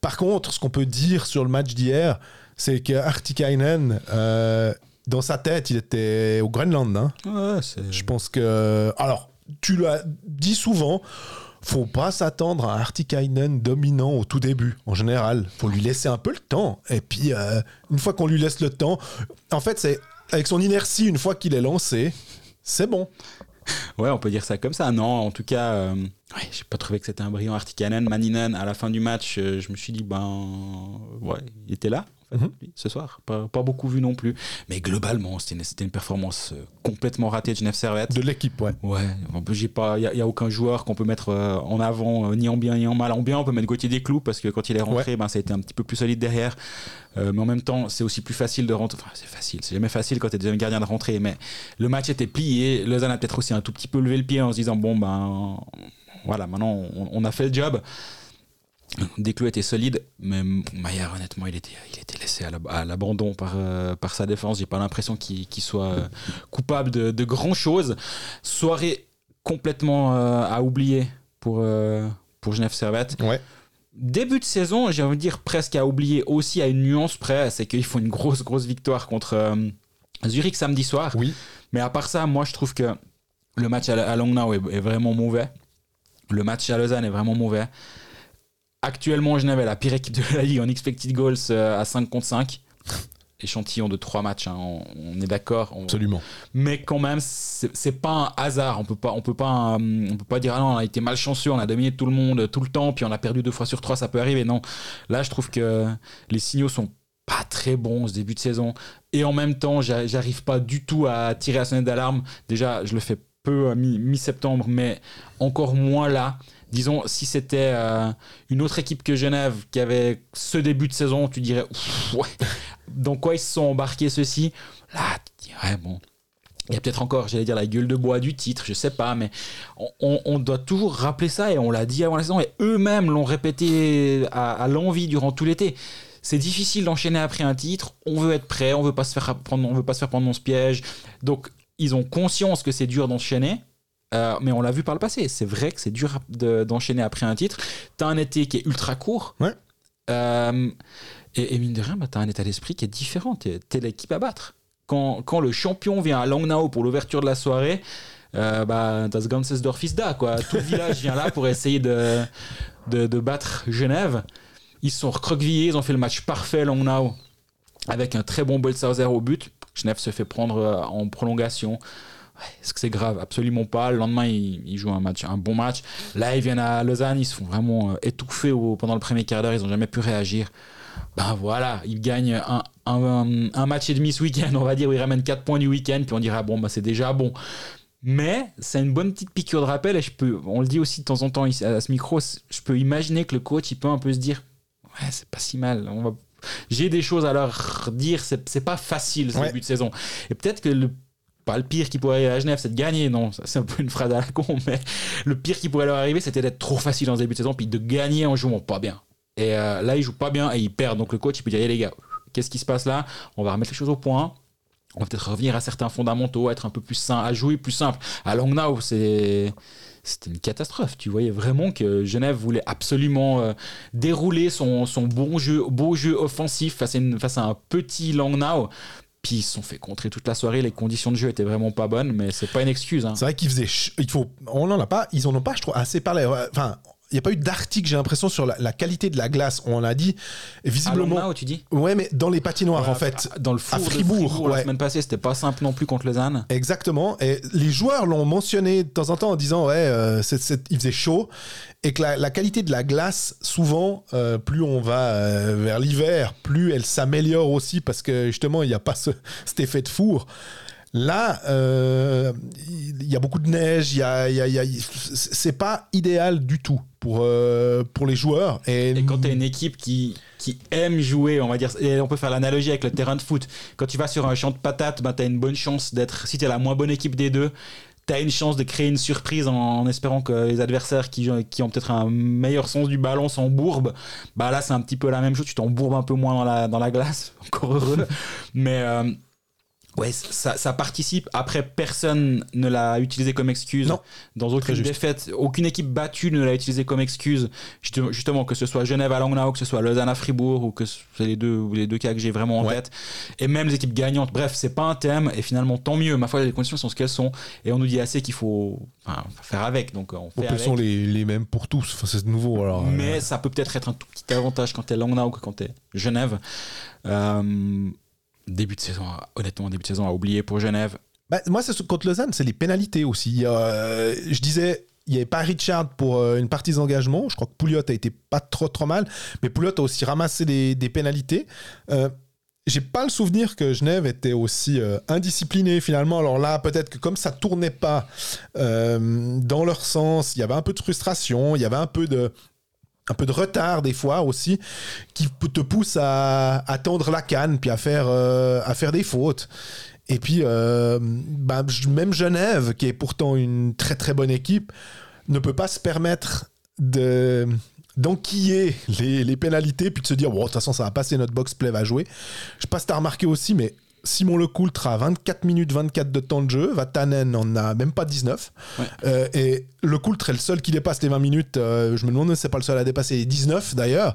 par contre, ce qu'on peut dire sur le match d'hier, c'est que Artikainen, euh, dans sa tête, il était au Groenland. hein. Ouais, Je pense que. Alors, tu l'as dit souvent, faut pas s'attendre à un Artikainen dominant au tout début, en général. faut lui laisser un peu le temps. Et puis, euh, une fois qu'on lui laisse le temps, en fait, c'est avec son inertie, une fois qu'il est lancé, c'est bon. Ouais, on peut dire ça comme ça. Non, en tout cas, euh, j'ai pas trouvé que c'était un brillant Artikanen. Maninen, à la fin du match, euh, je me suis dit, ben, ouais, il était là, fait, Mhm. ce soir. Pas, pas beaucoup vu non plus. Mais globalement, c'était une, performance euh, complètement ratée de Genève Servette. De l'équipe, ouais. Ouais, il y, a- aucun joueur qu'on peut mettre euh, en avant, euh, ni en bien ni en mal. En bien, on peut mettre Gauthier Desclous parce que quand il est rentré, ben, ça a été un petit peu plus solide derrière. Euh, mais en même temps, c'est aussi plus facile de rentrer. Enfin, c'est facile, c'est jamais facile quand tu es deuxième gardien de rentrer. Mais le match était plié. Lausanne a peut-être aussi un tout petit peu levé le pied en se disant bon ben voilà, maintenant on, on a fait le job. Desclous était solide, mais Maillard, honnêtement, il était, il était laissé à l'ab- à l'abandon par, euh, par sa défense. J'ai pas l'impression qu'il qu'il soit euh, coupable de, de grand chose. Soirée complètement euh, à oublier pour, pour Genève Servette. Ouais. Début de saison, j'ai envie de dire presque à oublier aussi à une nuance près, c'est qu'ils font une grosse, grosse victoire contre Zurich samedi soir. Oui. Mais à part ça, moi je trouve que le match à, à Langnau est, est vraiment mauvais. Le match à Lausanne est vraiment mauvais. Actuellement, Genève est la pire équipe de la ligue en expected goals euh, à 5 contre 5. Échantillon de 3 matchs, hein, on, on est d'accord. on- Absolument. mais quand même c'est pas un hasard on peut pas on peut pas euh, on peut pas dire ah non on a été malchanceux on a dominé tout le monde tout le temps puis on a perdu deux fois sur trois ça peut arriver non là je trouve que les signaux sont pas très bons ce début de saison et en même temps j'a- j'arrive pas du tout à tirer la sonnette d'alarme déjà je le fais peu mi-septembre mais encore moins là disons si c'était euh, une autre équipe que Genève qui avait ce début de saison tu dirais Ouf, dans quoi ils se sont embarqués ceux-ci? Là tu dirais bon il y a peut-être encore, j'allais dire, la gueule de bois du titre, je sais pas, mais on doit toujours rappeler ça et on l'a dit avant la saison et eux-mêmes l'ont répété à, à l'envie durant tout l'été. C'est difficile d'enchaîner après un titre. On veut être prêt, on veut pas se faire prendre, on veut pas se faire prendre dans ce piège. Donc ils ont conscience que c'est dur d'enchaîner. Euh, mais on l'a vu par le passé, c'est vrai que c'est dur de- d'enchaîner après un titre. T'as un été qui est ultra court. Ouais. Euh, et, et mine de rien, bah, t'as un état d'esprit qui est différent. T'es t'es l'équipe à battre quand, quand le champion vient à Langnau pour l'ouverture de la soirée, euh, bah, das ganzes Dorf ist da, quoi. Tout le village vient là pour essayer de, de, de battre Genève. Ils sont recroquevillés, ils ont fait le match parfait Langnau avec un très bon Bolshauser au but. Genève se fait prendre euh, en prolongation. Est-ce que c'est grave? Absolument pas. Le lendemain, ils, ils jouent un, match, un bon match. Là, ils viennent à Lausanne, ils se font vraiment euh, étouffer au- pendant le premier quart d'heure, ils n'ont jamais pu réagir. Ben voilà, il gagne un, un, un match et demi ce week-end, on va dire, où il ramène 4 points du week-end, puis on dira, bon, bah, c'est déjà bon. Mais c'est une bonne petite piqûre de rappel, et je peux, on le dit aussi de temps en temps à ce micro, je peux imaginer que le coach, il peut un peu se dire, ouais, c'est pas si mal, on va j'ai des choses à leur dire. C'est pas facile ce Ouais. début de saison. Et peut-être que le pas le pire qui pourrait arriver à Genève, c'est de gagner. Non, c'est un peu une phrase à la con, mais le pire qui pourrait leur arriver, c'était d'être trop facile en ce début de saison, puis de gagner en jouant pas bien. Et euh, là, ils jouent pas bien et ils perdent. Donc le coach, il peut dire, hey, les gars, qu'est-ce qui se passe là? On va remettre les choses au point. On va peut-être revenir à certains fondamentaux, être un peu plus sain, à jouer plus simple. À Langnau, c'est c'était une catastrophe. Tu voyais vraiment que Genève voulait absolument euh, dérouler son, bon jeu, beau jeu offensif face à, face à un petit Langnau. Puis ils se sont fait contrer toute la soirée. Les conditions de jeu étaient vraiment pas bonnes, mais c'est pas une excuse. hein. C'est vrai qu'ils faisaient. ch- Il faut. On n'en a pas. Ils en ont pas, je trouve, assez parlé. Enfin, n'y a pas eu d'article, j'ai l'impression, sur la, la qualité de la glace. On en a dit. Et À visiblement. Langnau, tu dis Ouais, mais dans les patinoires, en fait. Dans le four à de Fribourg, la ouais. semaine passée, c'était pas simple non plus contre Lausanne. Exactement. Et les joueurs l'ont mentionné de temps en temps en disant ouais, euh, il faisait chaud et que la, la qualité de la glace, souvent, euh, plus on va euh, vers l'hiver, plus elle s'améliore aussi parce que justement il n'y a pas ce- cet effet de four. Là, euh, il y a beaucoup de neige, y a, y c'est pas idéal du tout pour, euh, les joueurs. Et, quand tu as une équipe qui, aime jouer, on va dire, on peut faire l'analogie avec le terrain de foot, quand tu vas sur un champ de patates, ben, tu as une bonne chance d'être, si tu es la moins bonne équipe des deux, tu as une chance de créer une surprise en, espérant que les adversaires qui, ont peut-être un meilleur sens du ballon s'embourbent. Bah là, c'est un petit peu la même chose, tu t'embourbes un peu moins dans la, dans la glace, encore heureux. Mais. euh, Ouais, ça, ça participe. Après, personne ne l'a utilisé comme excuse. Non. Dans aucune défaite, aucune équipe battue ne l'a utilisé comme excuse. Justement, que ce soit Genève à Langnau, que ce soit Lausanne à Fribourg, ou que c'est les deux, les deux cas que j'ai vraiment en Ouais. tête. Et même les équipes gagnantes. Bref, c'est pas un thème. Et finalement, tant mieux. Ma foi, les conditions sont ce qu'elles sont. Et on nous dit assez qu'il faut enfin, faire avec. Donc, on Bon, fait elles sont les, les mêmes pour tous. Enfin, c'est nouveau alors. euh, Mais ça peut peut-être être un tout petit avantage quand t'es Langnau que quand t'es Genève. Euh, début de saison, honnêtement, début de saison à oublier pour Genève. Bah, moi, c'est contre Lausanne, c'est les pénalités aussi. Euh, je disais, il n'y avait pas Richard pour euh, une partie des engagements. Je crois que Pouliot a été pas trop trop mal, mais Pouliot a aussi ramassé des, des pénalités. Euh, j'ai pas le souvenir que Genève était aussi euh, indiscipliné finalement. Alors là, peut-être que comme ça tournait pas euh, dans leur sens, il y avait un peu de frustration, il y avait un peu de un peu de retard des fois aussi qui te pousse à, à tendre la canne puis à faire euh, à des fautes. Et puis, euh, bah, même Genève, qui est pourtant une très très bonne équipe, ne peut pas se permettre de d'enquiller les, pénalités puis de se dire bon de toute façon ça va passer notre box play va jouer je sais pas si t'as remarqué aussi mais Simon Lecoultre a 24 minutes 24 de temps de jeu. Vatanen en a même pas 19 Ouais. Euh, et Lecoultre est le seul qui dépasse les 20 minutes. Euh, je me demande si c'est pas le seul à dépasser les 19 d'ailleurs.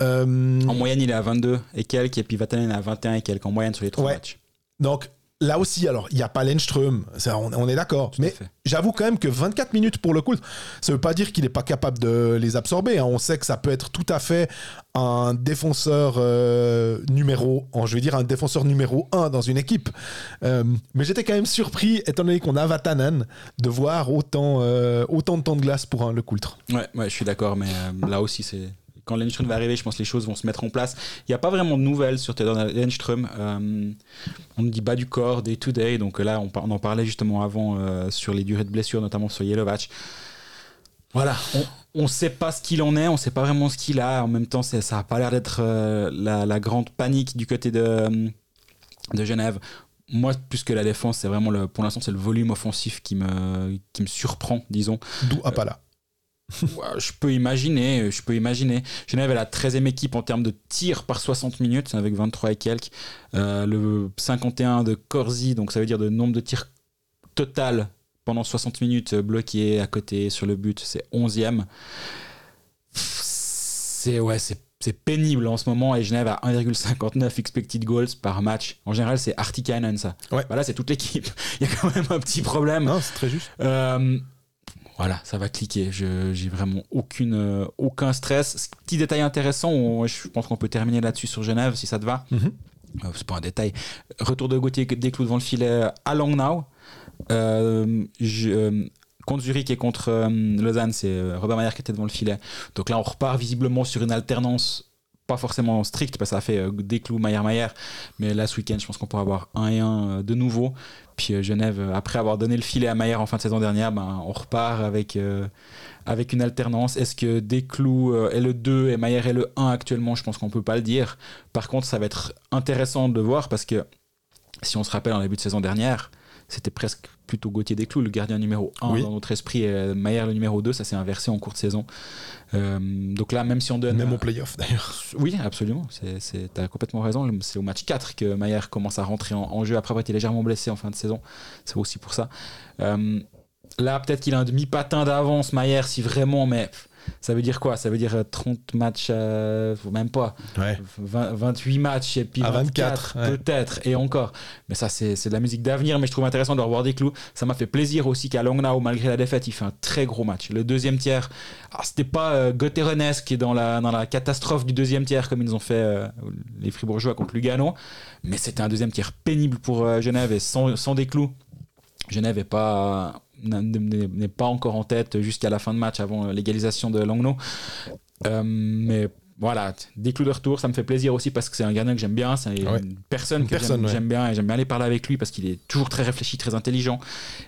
Euh, En moyenne, il est à 22 et quelques, et puis Vatanen est à 21 et quelques en moyenne sur les trois matchs. donc là aussi alors il n'y a pas Lenström ça, on, on est d'accord mais. J'avoue quand même que 24 minutes pour le coup, ça veut pas dire qu'il n'est pas capable de les absorber. hein. On sait que ça peut être tout à fait un défenseur euh, numéro, je vais dire un défenseur numéro 1 dans une équipe. Euh, mais j'étais quand même surpris, étant donné qu'on a Vatanen, de voir autant, euh, autant de temps de glace pour un Le Coultre. Ouais, ouais, je suis d'accord, mais là aussi, c'est. Quand Lenström va arriver, je pense que les choses vont se mettre en place. Il n'y a pas vraiment de nouvelles sur Theodor Lenström. Euh, on nous dit bas du corps, day to day. Donc là, on, en parlait justement avant euh, sur les durées de blessure, notamment sur Yelovac. Voilà, on ne sait pas ce qu'il en est, on ne sait pas vraiment ce qu'il a. En même temps, ça n'a pas l'air d'être euh, la, grande panique du côté de, Genève. Moi, plus que la défense, c'est vraiment pour l'instant, c'est le volume offensif qui me, qui me surprend, disons. D'où Apala. Je peux imaginer, je peux imaginer. Genève est la 13e équipe en termes de tirs par 60 minutes, avec 23 et quelques. Euh, le 51 de Corsi, donc ça veut dire de nombre de tirs total pendant 60 minutes euh, bloqués à côté sur le but, c'est 11e. Pff, C'est ouais, c'est c'est pénible en ce moment et Genève a 1,59 expected goals par match. En général, c'est Artikainen ça. Ouais. Bah là, c'est toute l'équipe. Il y a quand même un petit problème. Non, c'est très juste. Euh, voilà, ça va cliquer. Je j'ai vraiment aucune, euh, aucun stress. Petit détail intéressant, on- je pense qu'on peut terminer là-dessus sur Genève si ça te va. Mhm. Euh, c'est pas un détail. Retour de Gauthier des clous devant le filet à Langnau. Euh, je- euh, contre Zurich et contre euh, Lausanne, c'est euh, Robert Mayer qui était devant le filet. Donc là, on repart visiblement sur une alternance pas forcément strict parce que ça a fait euh, des clous Maillard-Maillard. Mais là, ce week-end, je pense qu'on pourra avoir 1 et 1 euh, de nouveau. Puis euh, Genève, euh, après avoir donné le filet à Maillard en fin de saison dernière, ben, on repart avec, euh, une alternance. Est-ce que Desclous est le 2 et Maillard est le 1 actuellement? Je pense qu'on peut pas le dire. Par contre, ça va être intéressant de voir parce que si on se rappelle en début de saison dernière, c'était presque plutôt Gauthier Desclous, le gardien numéro 1 Oui. dans notre esprit, et euh, Maillard le numéro 2, ça s'est inversé en cours de saison. Euh, donc là, même si on donne... Même au playoff d'ailleurs. Oui, absolument. C'est, c'est, t'as complètement raison. C'est au match 4 que Maillard commence à rentrer en, en jeu après avoir été légèrement blessé en fin de saison. C'est aussi pour ça. Euh, là, peut-être qu'il a un demi-patin d'avance, Maillard, si vraiment, mais ça veut dire quoi? Ça veut dire euh, 30 matchs, euh, même pas. Ouais. 20 28 matchs et puis À 24, 24, ouais. peut-être et encore mais ça c'est de la musique d'avenir mais je trouve intéressant de revoir des clous ça m'a fait plaisir aussi qu'à Longnau malgré la défaite il fait un très gros match le deuxième tiers ah, c'était pas euh, Gauthieronesque dans la, dans la catastrophe du deuxième tiers comme ils ont fait euh, les Fribourgeois contre Lugano mais c'était un deuxième tiers pénible pour euh, Genève et sans, sans des clous Genève est pas n'est pas encore en tête jusqu'à la fin de match avant euh, l'égalisation de Langnau. Euh, mais voilà, des clous de retour, ça me fait plaisir aussi parce que c'est un gardien que j'aime bien, c'est Ouais. une personne que j'aime ouais. bien et j'aime bien aller parler avec lui parce qu'il est toujours très réfléchi, très intelligent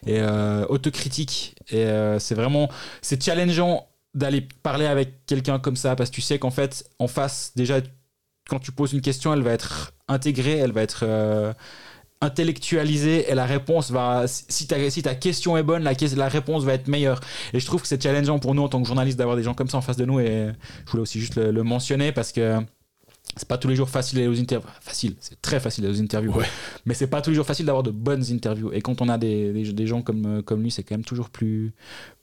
et euh, autocritique. Et euh, c'est vraiment, c'est challengeant d'aller parler avec quelqu'un comme ça parce que tu sais qu'en fait, en face, déjà, quand tu poses une question, elle va être intégrée, elle va être intellectualisée et la réponse va si ta, si ta question est bonne la, réponse va être meilleure et je trouve que c'est challengeant pour nous en tant que journaliste d'avoir des gens comme ça en face de nous et je voulais aussi juste le, le mentionner parce que c'est pas tous les jours facile d'aller aux interviews facile c'est très facile d'aller aux interviews Ouais. mais c'est pas tous les jours facile d'avoir de bonnes interviews et quand on a des, des, des gens comme, comme lui c'est quand même toujours plus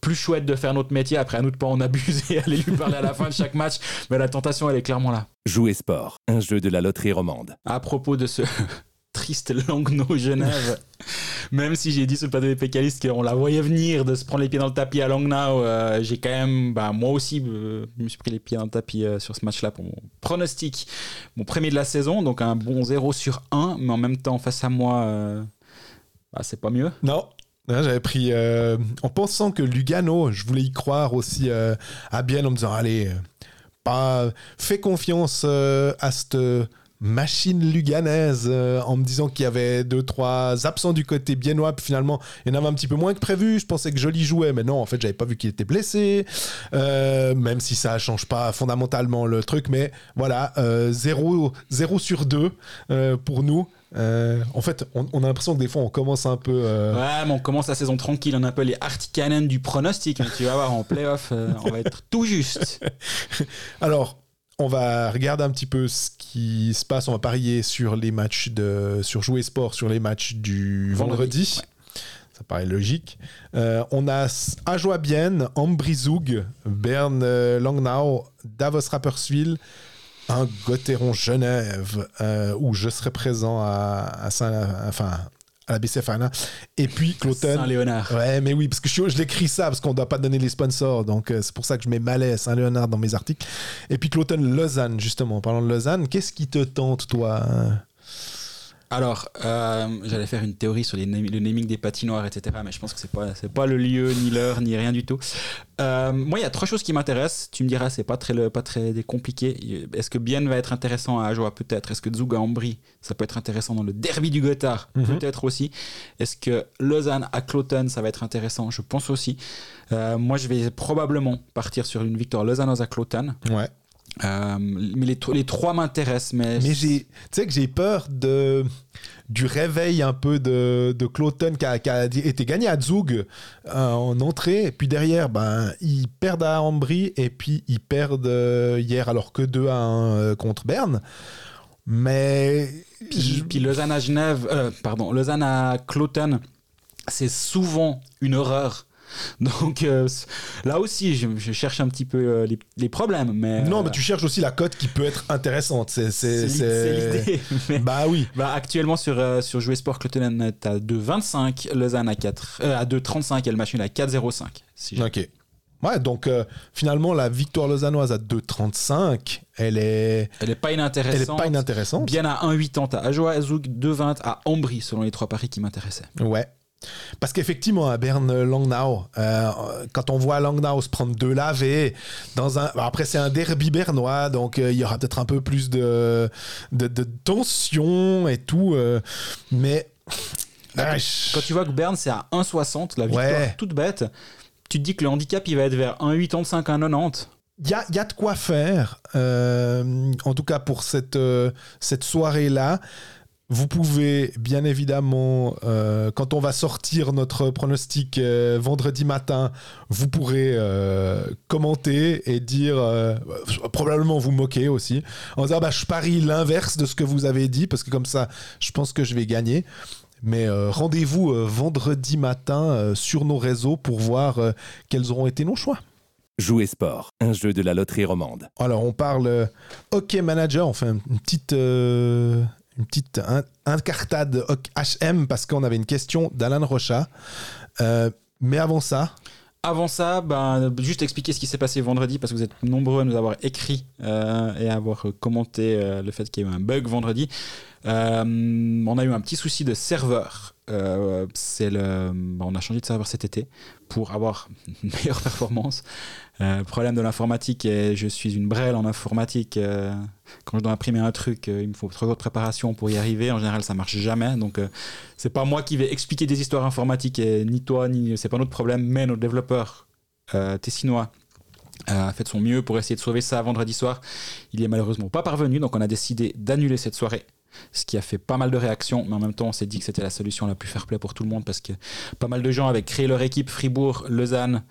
plus chouette de faire notre métier après à nous de pas en abuser et aller lui parler à la fin de chaque match mais la tentation elle est clairement là Jouer sport, un jeu de la loterie romande. à propos de ce triste Genève, même si j'ai dit sur le plateau des pécalistes qu'on la voyait venir de se prendre les pieds dans le tapis à Langnau, euh, j'ai quand même, bah, moi aussi, euh, je me suis pris les pieds dans le tapis euh, sur ce match-là pour mon pronostic, mon premier de la saison, donc un bon 0 sur 1, mais en même temps, face à moi, bah, c'est pas mieux. Non. J'avais pris en pensant que Lugano, je voulais y croire aussi à bien en me disant allez, fais confiance à cette machine luganaise euh, en me disant qu'il y avait deux trois absents du côté biennois puis finalement il y en avait un petit peu moins que prévu. Je pensais que Joly jouait mais non en fait j'avais pas vu qu'il était blessé. Euh, même si ça change pas fondamentalement le truc mais voilà 0 sur 2 pour nous. Euh, en fait on, on a l'impression que des fois on commence un peu euh, Ouais, mais on commence la saison tranquille, on est un peu les Artikanen du pronostic, mais tu vas voir, en playoff, euh, on va être tout juste. Alors, on va regarder un petit peu ce qui se passe. On va parier sur les matchs de sur jouer sport sur les matchs du vendredi. Vendredi, Ça paraît logique. Euh, on a Ajoa Bienne, Ambrizug, Berne euh, Langnau, Davos Rapperswil, un Gotteron Genève euh, où je serai présent à, à Saint, enfin à la BCF Arena. Et puis Cloton. Saint-Léonard. Ouais, mais oui, parce que je, je l'écris ça, parce qu'on ne doit pas donner les sponsors, donc euh, c'est pour ça que je mets Malais, Saint-Léonard dans mes articles. Et puis Cloton, Lausanne, justement, en parlant de Lausanne, qu'est-ce qui te tente, toi hein Alors, euh, j'allais faire une théorie sur les le naming des patinoires, etc. Mais je pense que c'est pas c'est pas le lieu, ni l'heure, ni rien du tout. Euh, moi, il y a trois choses qui m'intéressent. Tu me diras, c'est pas très pas très compliqué. Est-ce que Bien va être intéressant à Ajoa? Peut-être. Est-ce que Zug à Ambry, ça peut être intéressant dans le derby du Gothard? Mhm. Peut-être aussi. Est-ce que Lausanne à Cloton, ça va être intéressant? Je pense aussi. Euh, moi, je vais probablement partir sur une victoire lausannoise à Cloton. Ouais. Euh, mais les, tro- les trois m'intéressent, mais, Mais j'ai, tu sais que j'ai peur de du réveil un peu de, de Cloton qui a, qui a été gagné à Zug euh, en entrée, et puis derrière, ben, ils perdent à Ambry, et puis ils perdent euh, hier alors que 2 à 1 euh, contre Berne. Mais Puis, puis Lausanne à Genève, pardon, Lausanne à Cloton, c'est souvent une horreur. Donc euh, là aussi, je, je cherche un petit peu euh, les, les problèmes, mais Non, euh, mais tu cherches aussi la cote qui peut être intéressante. C'est, c'est, c'est l'i- c'est l'idée. Bah oui. Bah, actuellement sur, euh, sur Jouer Sport, Cloton est à 2,25, Lausanne à 4, euh, à 2,35 et le machine à 4,05. Si Ok. Ouais, donc euh, finalement, la victoire lausannoise à 2,35, elle est, Elle est pas elle est inintéressante. pas inintéressante. Bien à 1,80 à Ajoa, Zouk, 2,20 à Ambry, selon les trois paris qui m'intéressaient. Ouais. Parce qu'effectivement, à Berne Langnau, euh, quand on voit Langnau se prendre deux lavés, dans un, après c'est un derby bernois, donc euh, il y aura peut-être un peu plus de, de, de tension et tout, euh, mais Bah, ah, Quand tu vois que Berne c'est à 1,60, la victoire Ouais. toute bête, tu te dis que le handicap il va être vers 1,85, 1,90. il y a, y a de quoi faire, euh, en tout cas pour cette, cette soirée-là. Vous pouvez bien évidemment, euh, quand on va sortir notre pronostic euh, vendredi matin, vous pourrez euh, commenter et dire, probablement vous moquer aussi, en disant bah, je parie l'inverse de ce que vous avez dit, parce que comme ça, je pense que je vais gagner. Mais rendez-vous vendredi matin sur nos réseaux pour voir quels auront été nos choix. Jouer sport, un jeu de la loterie romande. Alors, on parle Hockey Manager, on fait une petite, euh, une petite in- incartade HM parce qu'on avait une question d'Alan Rocha. Euh, mais avant ça, Avant ça, ben, juste expliquer ce qui s'est passé vendredi parce que vous êtes nombreux à nous avoir écrit euh, et à avoir commenté euh, le fait qu'il y a eu un bug vendredi. On a eu un petit souci de serveur. C'est le, ben, on a changé de serveur cet été pour avoir une meilleure performance. Euh, problème de l'informatique et je suis une brêle en informatique. euh, quand je dois imprimer un truc, euh, il me faut trois jours de préparation pour y arriver. En général, ça marche jamais. Donc, euh, c'est pas moi qui vais expliquer des histoires informatiques, ni toi, ni c'est pas notre problème, mais notre développeur tessinois a fait de son mieux pour essayer de sauver ça vendredi soir. Il y est malheureusement pas parvenu, donc on a décidé d'annuler cette soirée. Ce qui a fait pas mal de réactions, mais en même temps, on s'est dit que c'était la solution la plus fair-play pour tout le monde parce que pas mal de gens avaient créé leur équipe Fribourg, Lausanne,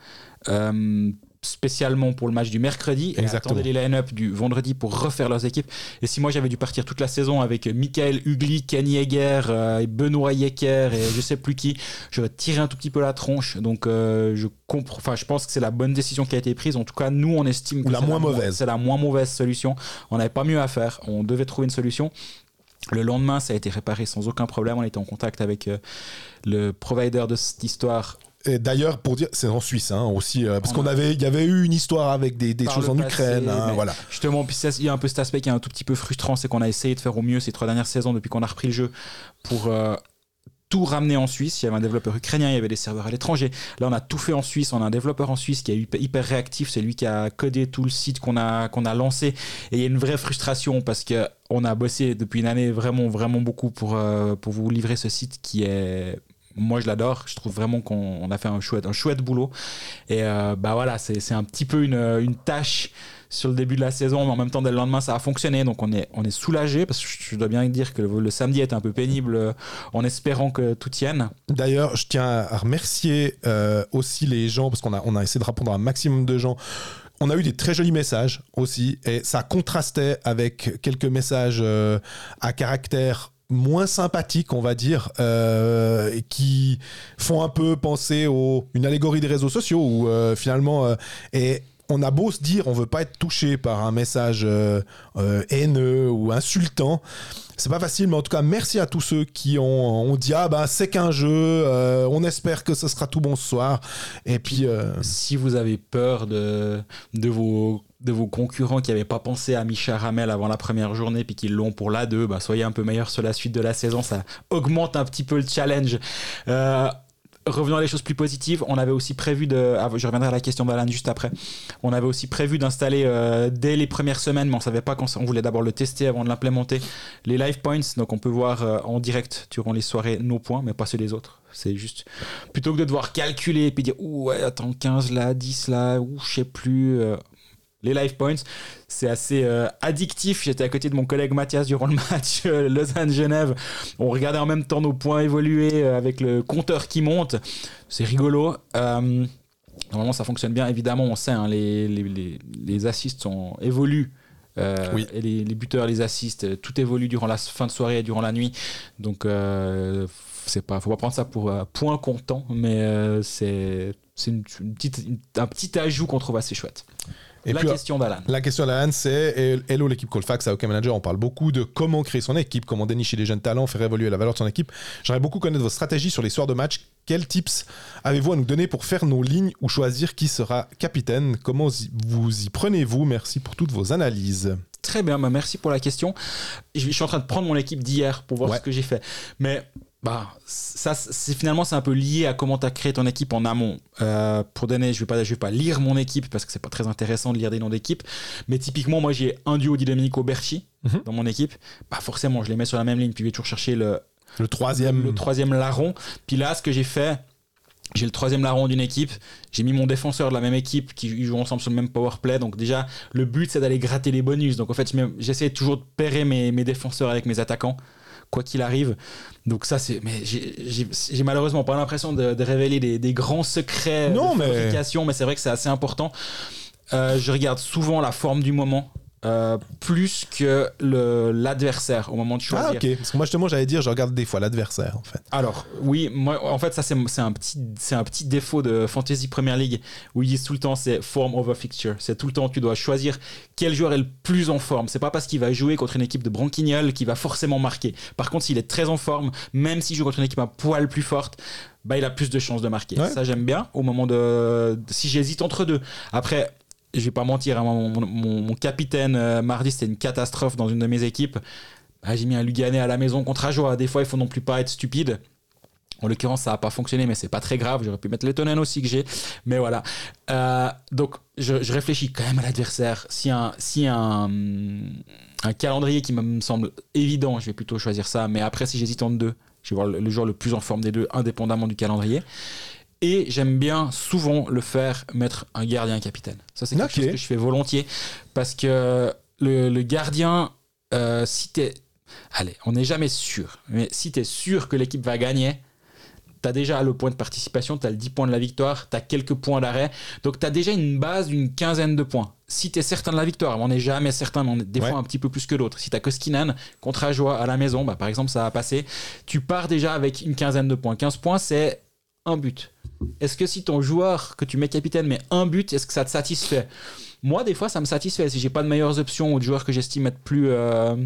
spécialement pour le match du mercredi et Exactement. attendaient les line-up du vendredi pour refaire leurs équipes. Et si moi j'avais dû partir toute la saison avec Michael Hugli, Kenny Heger, euh, et Benoît Yecker et je sais plus qui, j'aurais tiré un tout petit peu la tronche. Donc euh, je comprends, enfin je pense que c'est la bonne décision qui a été prise. En tout cas, nous on estime que la c'est moins mo- mauvaise. C'est la moins mauvaise solution. On n'avait pas mieux à faire. On devait trouver une solution. Le lendemain, ça a été réparé sans aucun problème. On était en contact avec euh, le provider de cette histoire d'ailleurs, pour dire, c'est en Suisse hein, aussi, euh, parce On qu'on avait, il y avait eu une histoire avec des, choses en passé, Ukraine, hein, voilà. Justement, puis il y a un peu cet aspect qui est un tout petit peu frustrant, c'est qu'on a essayé de faire au mieux ces trois dernières saisons depuis qu'on a repris le jeu pour euh, tout ramener en Suisse. Il y avait un développeur ukrainien, il y avait des serveurs à l'étranger. Là, on a tout fait en Suisse. On a un développeur en Suisse qui est hyper, hyper réactif. C'est lui qui a codé tout le site qu'on a, qu'on a lancé. Et il y a une vraie frustration parce que on a bossé depuis une année vraiment, vraiment beaucoup pour, euh, pour vous livrer ce site qui est moi je l'adore, je trouve vraiment qu'on on a fait un chouette, un chouette boulot. Et euh, bah voilà, c'est un petit peu une, une tâche sur le début de la saison, mais en même temps, dès le lendemain, ça a fonctionné. Donc on est, on est soulagé parce que je, dois bien dire que le, le samedi était un peu pénible euh, en espérant que tout tienne. D'ailleurs, je tiens à remercier euh, aussi les gens, parce qu'on a, on a essayé de répondre à un maximum de gens. On a eu des très jolis messages aussi, et ça contrastait avec quelques messages euh, à caractère moins sympathique, on va dire, euh, qui font un peu penser aux une allégorie des réseaux sociaux où euh, finalement euh, et on a beau se dire on veut pas être touché par un message euh, haineux ou insultant. C'est pas facile, mais en tout cas, merci à tous ceux qui ont, ont dit Ah, bah, c'est qu'un jeu, on espère que ce sera tout bon ce soir. Et puis, Si vous avez peur de, de, vos, de vos concurrents qui n'avaient pas pensé à Micha Ramel avant la première journée puis qui l'ont pour la 2, bah, soyez un peu meilleurs sur la suite de la saison. Ça augmente un petit peu le challenge. Euh, Revenons à des choses plus positives. On avait aussi prévu de. ah, je reviendrai à la question d'Alan juste après. On avait aussi prévu d'installer euh, dès les premières semaines, mais on savait pas quand. On voulait d'abord le tester avant de l'implémenter. Les live points, donc on peut voir euh, en direct durant les soirées nos points, mais pas ceux des autres. C'est juste plutôt que de devoir calculer et puis dire ouh ouais attends 15 là, 10 là, ou je sais plus. Les live points, c'est assez euh, addictif. J'étais à côté de mon collègue Mathias durant le match euh, Lausanne-Genève. On regardait en même temps nos points évoluer euh, avec le compteur qui monte. C'est rigolo. Normalement, ça fonctionne bien. Évidemment, on sait, hein, les, les, les, les assists sont, évoluent. Oui. Et les, buteurs, les assists, tout évolue durant la fin de soirée et durant la nuit. Donc, c'est pas, faut pas prendre ça pour point comptant, mais c'est c'est une, une petite, une- un petit ajout qu'on trouve assez chouette. Et la puis, question d'Alan. la question d'Alan, c'est Hello l'équipe Colfax à OK Manager. On parle beaucoup de comment créer son équipe, comment dénicher des jeunes talents, faire évoluer la valeur de son équipe. J'aimerais beaucoup connaître vos stratégies sur les soirs de match. Quels tips avez-vous à nous donner pour faire nos lignes ou choisir qui sera capitaine? Comment vous y prenez-vous? Merci pour toutes vos analyses. Très bien, bah merci pour la question. Je je suis en train de prendre mon équipe d'hier pour voir Ouais. ce que j'ai fait. Mais bah, ça, c'est finalement c'est un peu lié à comment tu as créé ton équipe en amont. Euh, pour donner, je vais pas, je vais pas lire mon équipe parce que c'est pas très intéressant de lire des noms d'équipe. Mais typiquement, moi j'ai un duo Di Domenico Berchi Mhm. dans mon équipe. Bah forcément, je les mets sur la même ligne. Puis je vais toujours chercher le, Le troisième. le troisième larron. Puis là, ce que j'ai fait, j'ai le troisième larron d'une équipe. J'ai mis mon défenseur de la même équipe qui joue ensemble sur le même power play. Donc déjà, le but c'est d'aller gratter les bonus. Donc en fait, j'essaie toujours de pairer mes, mes défenseurs avec mes attaquants, quoi qu'il arrive. Donc ça, c'est. Mais j'ai- malheureusement pas l'impression de, de révéler des, des grands secrets Non, de mais- mais c'est vrai que c'est assez important. Euh, je regarde souvent la forme du moment. Euh, plus que l'adversaire au moment de choisir. Ah, ok. Parce que moi, justement, j'allais dire, je regarde des fois l'adversaire, en fait. Alors, oui, moi, en fait, ça, c'est un, petit, un petit défaut de Fantasy Premier League où ils disent tout le temps c'est form over fixture. C'est tout le temps, tu dois choisir quel joueur est le plus en forme. C'est pas parce qu'il va jouer contre une équipe de branquignoles qu'il va forcément marquer. Par contre, s'il est très en forme, même s'il joue contre une équipe un poil plus forte, bah, il a plus de chances de marquer. Ouais. Ça, j'aime bien au moment de- si j'hésite entre deux. Après. Je vais pas mentir, hein, mon, capitaine euh, mardi c'était une catastrophe dans une de mes équipes. Ah, j'ai mis un Luganais à la maison contre Ajoie. Des fois, il faut non plus pas être stupide. En l'occurrence, ça n'a pas fonctionné, mais c'est pas très grave. J'aurais pu mettre Lettonen aussi que j'ai. Mais voilà. Euh, donc, je, réfléchis quand même à l'adversaire. Si un, si un, un calendrier qui me semble évident, je vais plutôt choisir ça. Mais après, si j'hésite entre deux, je vais voir le, le joueur le plus en forme des deux, indépendamment du calendrier. Et j'aime bien souvent le faire mettre un gardien capitaine. Ça, c'est quelque chose que je fais volontiers. Parce que le, le gardien, euh, si t'es. Allez, on n'est jamais sûr. Mais si t'es sûr que l'équipe va gagner, t'as déjà le point de participation, t'as le 10 points de la victoire, t'as quelques points d'arrêt. Donc t'as déjà une base d'une quinzaine de points. Si t'es certain de la victoire, on n'est jamais certain, mais on est des Ouais. fois un petit peu plus que d'autres. Si t'as Koskinen contre Ajoie à la maison, bah, par exemple, ça va passer. Tu pars déjà avec une quinzaine de points. 15 points, c'est un but. Est-ce que si ton joueur que tu mets capitaine met un but, est-ce que ça te satisfait? Moi, des fois, ça me satisfait. Si j'ai pas de meilleures options ou de joueurs que j'estime être plus, euh,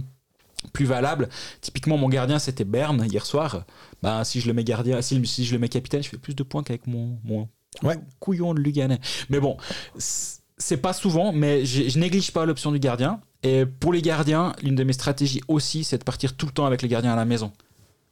plus valables, typiquement mon gardien c'était Berne hier soir. Bah, si je le mets gardien, si, si je le mets capitaine, je fais plus de points qu'avec mon, mon Ouais. couillon de Luganais. Mais bon, c'est pas souvent, mais je, je néglige pas l'option du gardien. Et pour les gardiens, l'une de mes stratégies aussi, c'est de partir tout le temps avec les gardiens à la maison.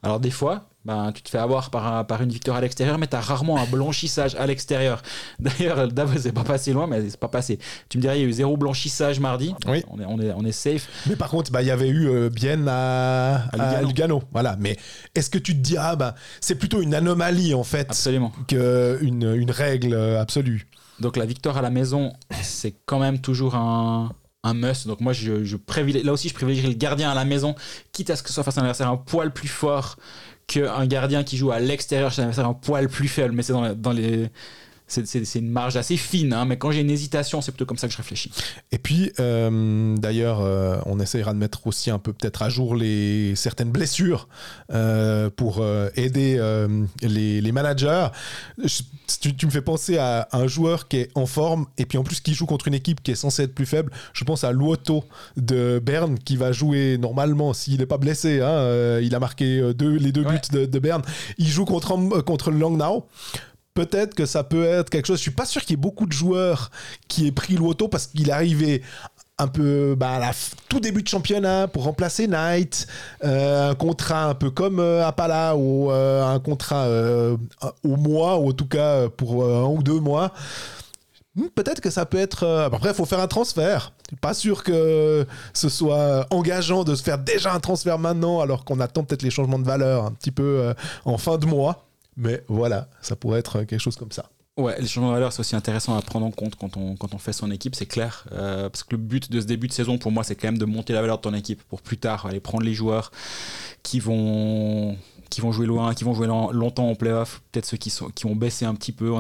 Alors des fois, ben, tu te fais avoir par, un- par une victoire à l'extérieur, mais tu as rarement un blanchissage à l'extérieur. D'ailleurs, Davos c'est pas passé loin, mais c'est pas passé. Tu me dirais, il y a eu zéro blanchissage mardi. Oui. On est, on est, on est safe. Mais par contre, bah, il y avait eu euh, Bienne à, à Lugano. Lugano. Voilà. Mais est-ce que tu te dis, ah, bah, c'est plutôt une anomalie, en fait, Absolument. qu'une une règle euh, absolue? Donc la victoire à la maison, c'est quand même toujours un, must. Donc moi, je, je privilégie, là aussi, je privilégie le gardien à la maison, quitte à ce que ce soit face à un adversaire un poil plus fort qu'un gardien qui joue à l'extérieur chez un adversaire un poil plus faible. Mais c'est dans les... C'est, une marge assez fine, hein, mais quand j'ai une hésitation, c'est plutôt comme ça que je réfléchis. Et puis, euh, d'ailleurs, euh, on essaiera de mettre aussi un peu peut-être à jour les, certaines blessures euh, pour aider les, les managers. Je- tu, tu me fais penser à un joueur qui est en forme et puis en plus qui joue contre une équipe qui est censée être plus faible. Je pense à Luoto de Berne qui va jouer normalement, s'il n'est pas blessé, hein, il a marqué deux, les deux Ouais. buts de, de Berne. Il joue contre, contre Langnau. Peut-être que ça peut être quelque chose. Je suis pas sûr qu'il y ait beaucoup de joueurs qui aient pris l'auto parce qu'il arrivé un peu bah, à la tout début de championnat pour remplacer Knight, euh, un contrat un peu comme euh, Appala ou euh, un contrat euh, au mois ou en tout cas pour un ou deux mois. Hmm, Peut-être que ça peut être. Après, il faut faire un transfert. Pas sûr que ce soit engageant de se faire déjà un transfert maintenant, alors qu'on attend peut-être les changements de valeur un petit peu en fin de mois. Mais voilà, ça pourrait être quelque chose comme ça. Ouais, les changements de valeur, c'est aussi intéressant à prendre en compte quand on, quand on fait son équipe, c'est clair. Euh, parce que le but de ce début de saison, pour moi, c'est quand même de monter la valeur de ton équipe pour plus tard aller prendre les joueurs qui vont, qui vont jouer loin, qui vont jouer long- longtemps en playoff. Peut-être ceux qui, sont, qui ont baissé un petit peu.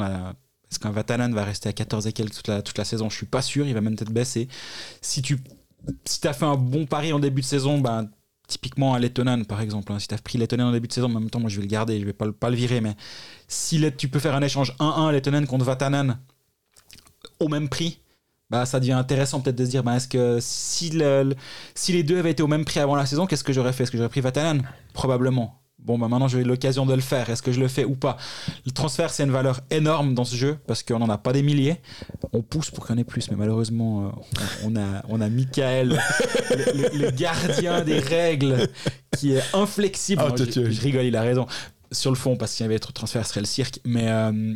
Est-ce qu'un Vatanen va rester à 14 et quelques toute la, toute la saison? Je suis pas sûr, il va même peut-être baisser. Si tu si as fait un bon pari en début de saison, ben, typiquement un Lettonen par exemple, hein. si tu pris Lettonen en début de saison, en même temps, moi je vais le garder, je vais pas, le- virer, mais si tu peux faire un échange 1-1 Lettonen contre Vatanen au même prix, bah, ça devient intéressant peut-être de se dire bah, est-ce que si, le- le- si les deux avaient été au même prix avant la saison, qu'est-ce que j'aurais fait? Est-ce que j'aurais pris Vatanen? Probablement. Bon, bah maintenant j'ai l'occasion de le faire. Est-ce que je le fais ou pas? Le transfert, c'est une valeur énorme dans ce jeu parce qu'on n'en a pas des milliers. On pousse pour qu'il y en ait plus, mais malheureusement, euh, on, a, on a Michael, le, le, gardien des règles, qui est inflexible. Ah, je, rigole, il a raison. Sur le fond, parce qu'il y avait trop de transfert, ce serait le cirque. Mais. Euh,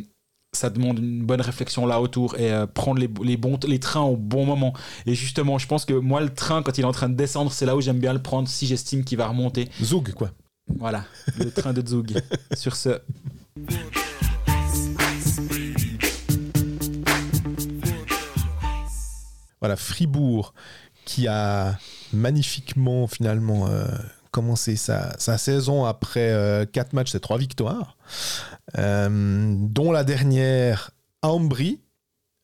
ça demande une bonne réflexion là autour et euh, prendre les, les, bons, les trains au bon moment. Et justement, je pense que moi, le train, quand il est en train de descendre, c'est là où j'aime bien le prendre si j'estime qu'il va remonter. Zoug, quoi. Voilà, le train de Zoug. Sur ce. Voilà, Fribourg qui a magnifiquement finalement euh, commencé sa, sa, saison après 4 euh, matchs et 3 victoires, euh, dont la dernière à Ambry,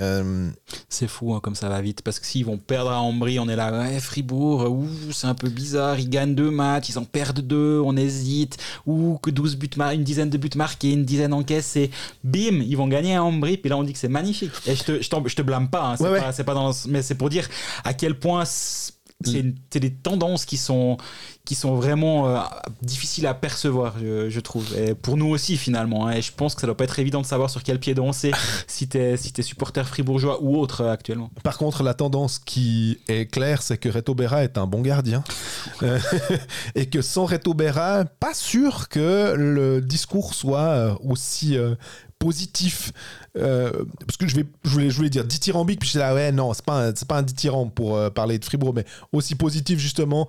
euh, c'est fou hein, comme ça va vite. Parce que s'ils vont perdre à Ambry, on est là, ouais, Fribourg, c'est un peu bizarre, ils gagnent deux matchs, ils en perdent deux, on hésite, ou que 12 buts une dizaine de buts marqués, une dizaine encaissés, bim, ils vont gagner à Ambry, puis là on dit que c'est magnifique. Et je te, je, je te blâme pas, hein, c'est pas, dans, mais c'est pour dire à quel point c'est des tendances qui sont, qui sont vraiment euh, difficiles à percevoir, je, trouve. Pour nous aussi, finalement. Hein. et je pense que ça doit pas être évident de savoir sur quel pied danser si tu es, si es supporter fribourgeois ou autre euh, actuellement. Par contre, la tendance qui est claire, c'est que Reto Berra est un bon gardien. Euh, et que sans Reto Berra, pas sûr que le discours soit aussi positif. Euh, parce que je, vais, je, voulais, je voulais dire dithyrambique, puis je là, ouais, non, c'est pas, un, pas un dithyrambe pour euh, parler de Fribourg, mais aussi positif, justement.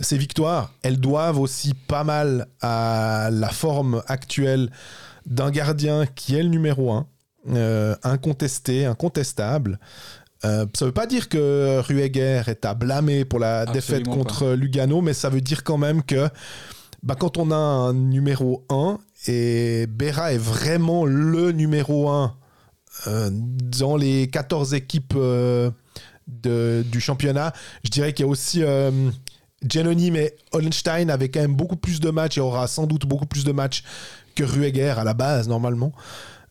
Ces victoires, elles doivent aussi pas mal à la forme actuelle d'un gardien qui est le numéro 1, euh, incontesté, incontestable. ça ne veut pas dire que Rueger est à blâmer pour la défaite contre Lugano, mais ça veut dire quand même que bah, quand on a un numéro 1 et Berra est vraiment le numéro 1 euh, dans les 14 équipes euh, du championnat. Je dirais qu'il y a aussi euh, mais Hollenstein avait quand même beaucoup plus de matchs et aura sans doute beaucoup plus de matchs que Rueger à la base, normalement.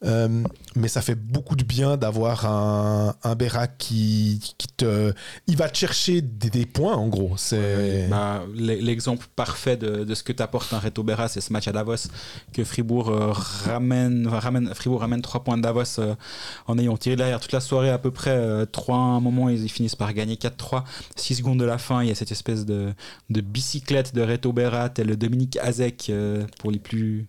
Euh, mais ça fait beaucoup de bien d'avoir un, un qui, te. Il va te chercher des, points, en gros. C'est bah, L'exemple parfait de, ce que t'apporte un Reto Berra, c'est ce match à Davos que Fribourg, euh, ramène, ramène, Fribourg ramène 3 points de Davos euh, en ayant tiré derrière toute la soirée à peu près. 3 à un moment, ils, finissent par gagner 4-3. 6 secondes de la fin, il y a cette espèce de, de bicyclette de Reto Berra, tel Dominique Azek pour les plus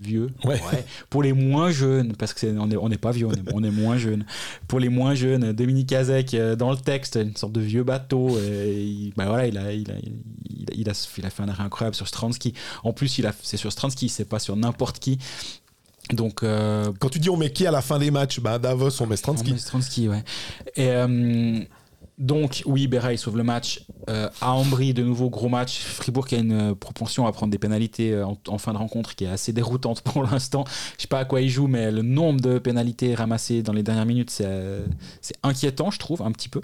vieux. Ouais. Pour les moins jeunes, parce que on n'est on est pas vieux, on est, moins jeunes. Pour les moins jeunes, Dominique Azek, euh, dans le texte, une sorte de vieux bateau. Et, bah voilà, il a, il, a, il, a, il, a, fait un arrêt incroyable sur Stransky. En plus, c'est sur Stransky, c'est pas sur n'importe qui. Donc, euh, Quand tu dis on met qui à la fin des matchs bah Davos, on met Stransky. On met Stransky, ouais. Et. Euh, donc, oui, il sauve le match. Euh, à Ambry, de nouveau, gros match. Fribourg a une euh, propension à prendre des pénalités euh, en, fin de rencontre qui est assez déroutante pour l'instant. Je sais pas à quoi il joue, mais le nombre de pénalités ramassées dans les dernières minutes, c'est inquiétant, je trouve, un petit peu.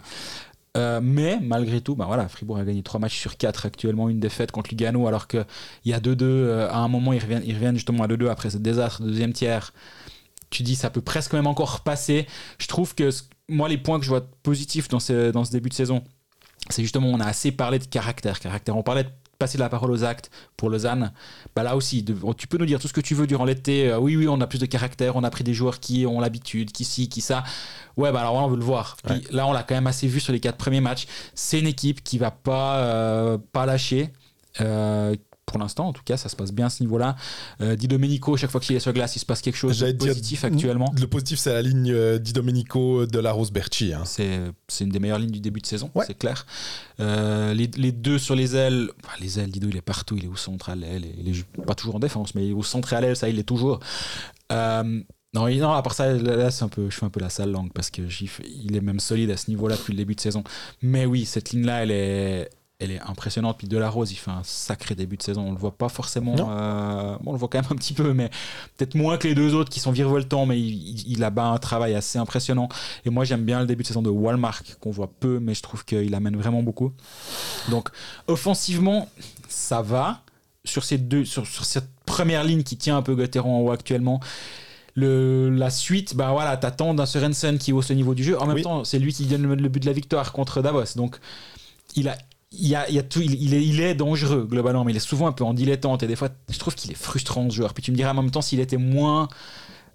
mais malgré tout, bah voilà, Fribourg a gagné 3 matchs sur 4 actuellement, une défaite contre Lugano, alors qu'il y a 2-2. à un moment, ils reviennent, ils reviennent justement à 2-2 après ce désastre de deuxième tiers. Tu dis, ça peut presque même encore passer. Je trouve que moi, les points que je vois positifs dans ce, dans ce début de saison, c'est justement, on a assez parlé de caractère. caractère. On parlait de passer la parole aux actes pour Lausanne. Bah là aussi, tu peux nous dire tout ce que tu veux durant l'été. Euh, oui, oui, on a plus de caractère, on a pris des joueurs qui ont l'habitude, qui ci, qui ça. Ouais, bah alors on veut le voir. là, on l'a quand même assez vu sur les quatre premiers matchs. C'est une équipe qui va pas, euh, pas lâcher. Euh, pour l'instant, en tout cas, ça se passe bien à ce niveau-là. Euh, Di Domenico, chaque fois qu'il est sur glace, il se passe quelque chose de positif actuellement. Le positif, c'est la ligne euh, Di Domenico de la Rose Berchi. Hein. C'est une des meilleures lignes du début de saison, c'est clair. Euh, les, les, deux sur les ailes, les ailes, Dido, il est partout, il est au centre, à l'aile, il est pas toujours en défense, mais au centre et à l'aile, ça, il est toujours. Euh, non, non, à part ça, là, c'est un peu, je fais un peu la sale langue parce que il est même solide à ce niveau-là depuis le début de saison. Mais oui, cette ligne-là, elle est, elle est impressionnante. Puis Delarose, il fait un sacré début de saison. On le voit pas forcément. Euh, bon, on le voit quand même un petit peu, mais peut-être moins que les deux autres qui sont virevoltants, mais il, a bas un travail assez impressionnant. Et moi, j'aime bien le début de saison de Walmart, qu'on voit peu, mais je trouve qu'il amène vraiment beaucoup. Donc, offensivement, ça va. Sur, ces deux, sur, cette première ligne qui tient un peu Gauthieron en haut actuellement, le, la suite, bah voilà, t'attends d'un Sorensen qui hausse le niveau du jeu. En même temps, c'est lui qui donne le, le but de la victoire contre Davos. Donc, il a il, est, dangereux globalement, mais il est souvent un peu en dilettante et des fois je trouve qu'il est frustrant ce joueur. Puis tu me diras en même temps s'il était moins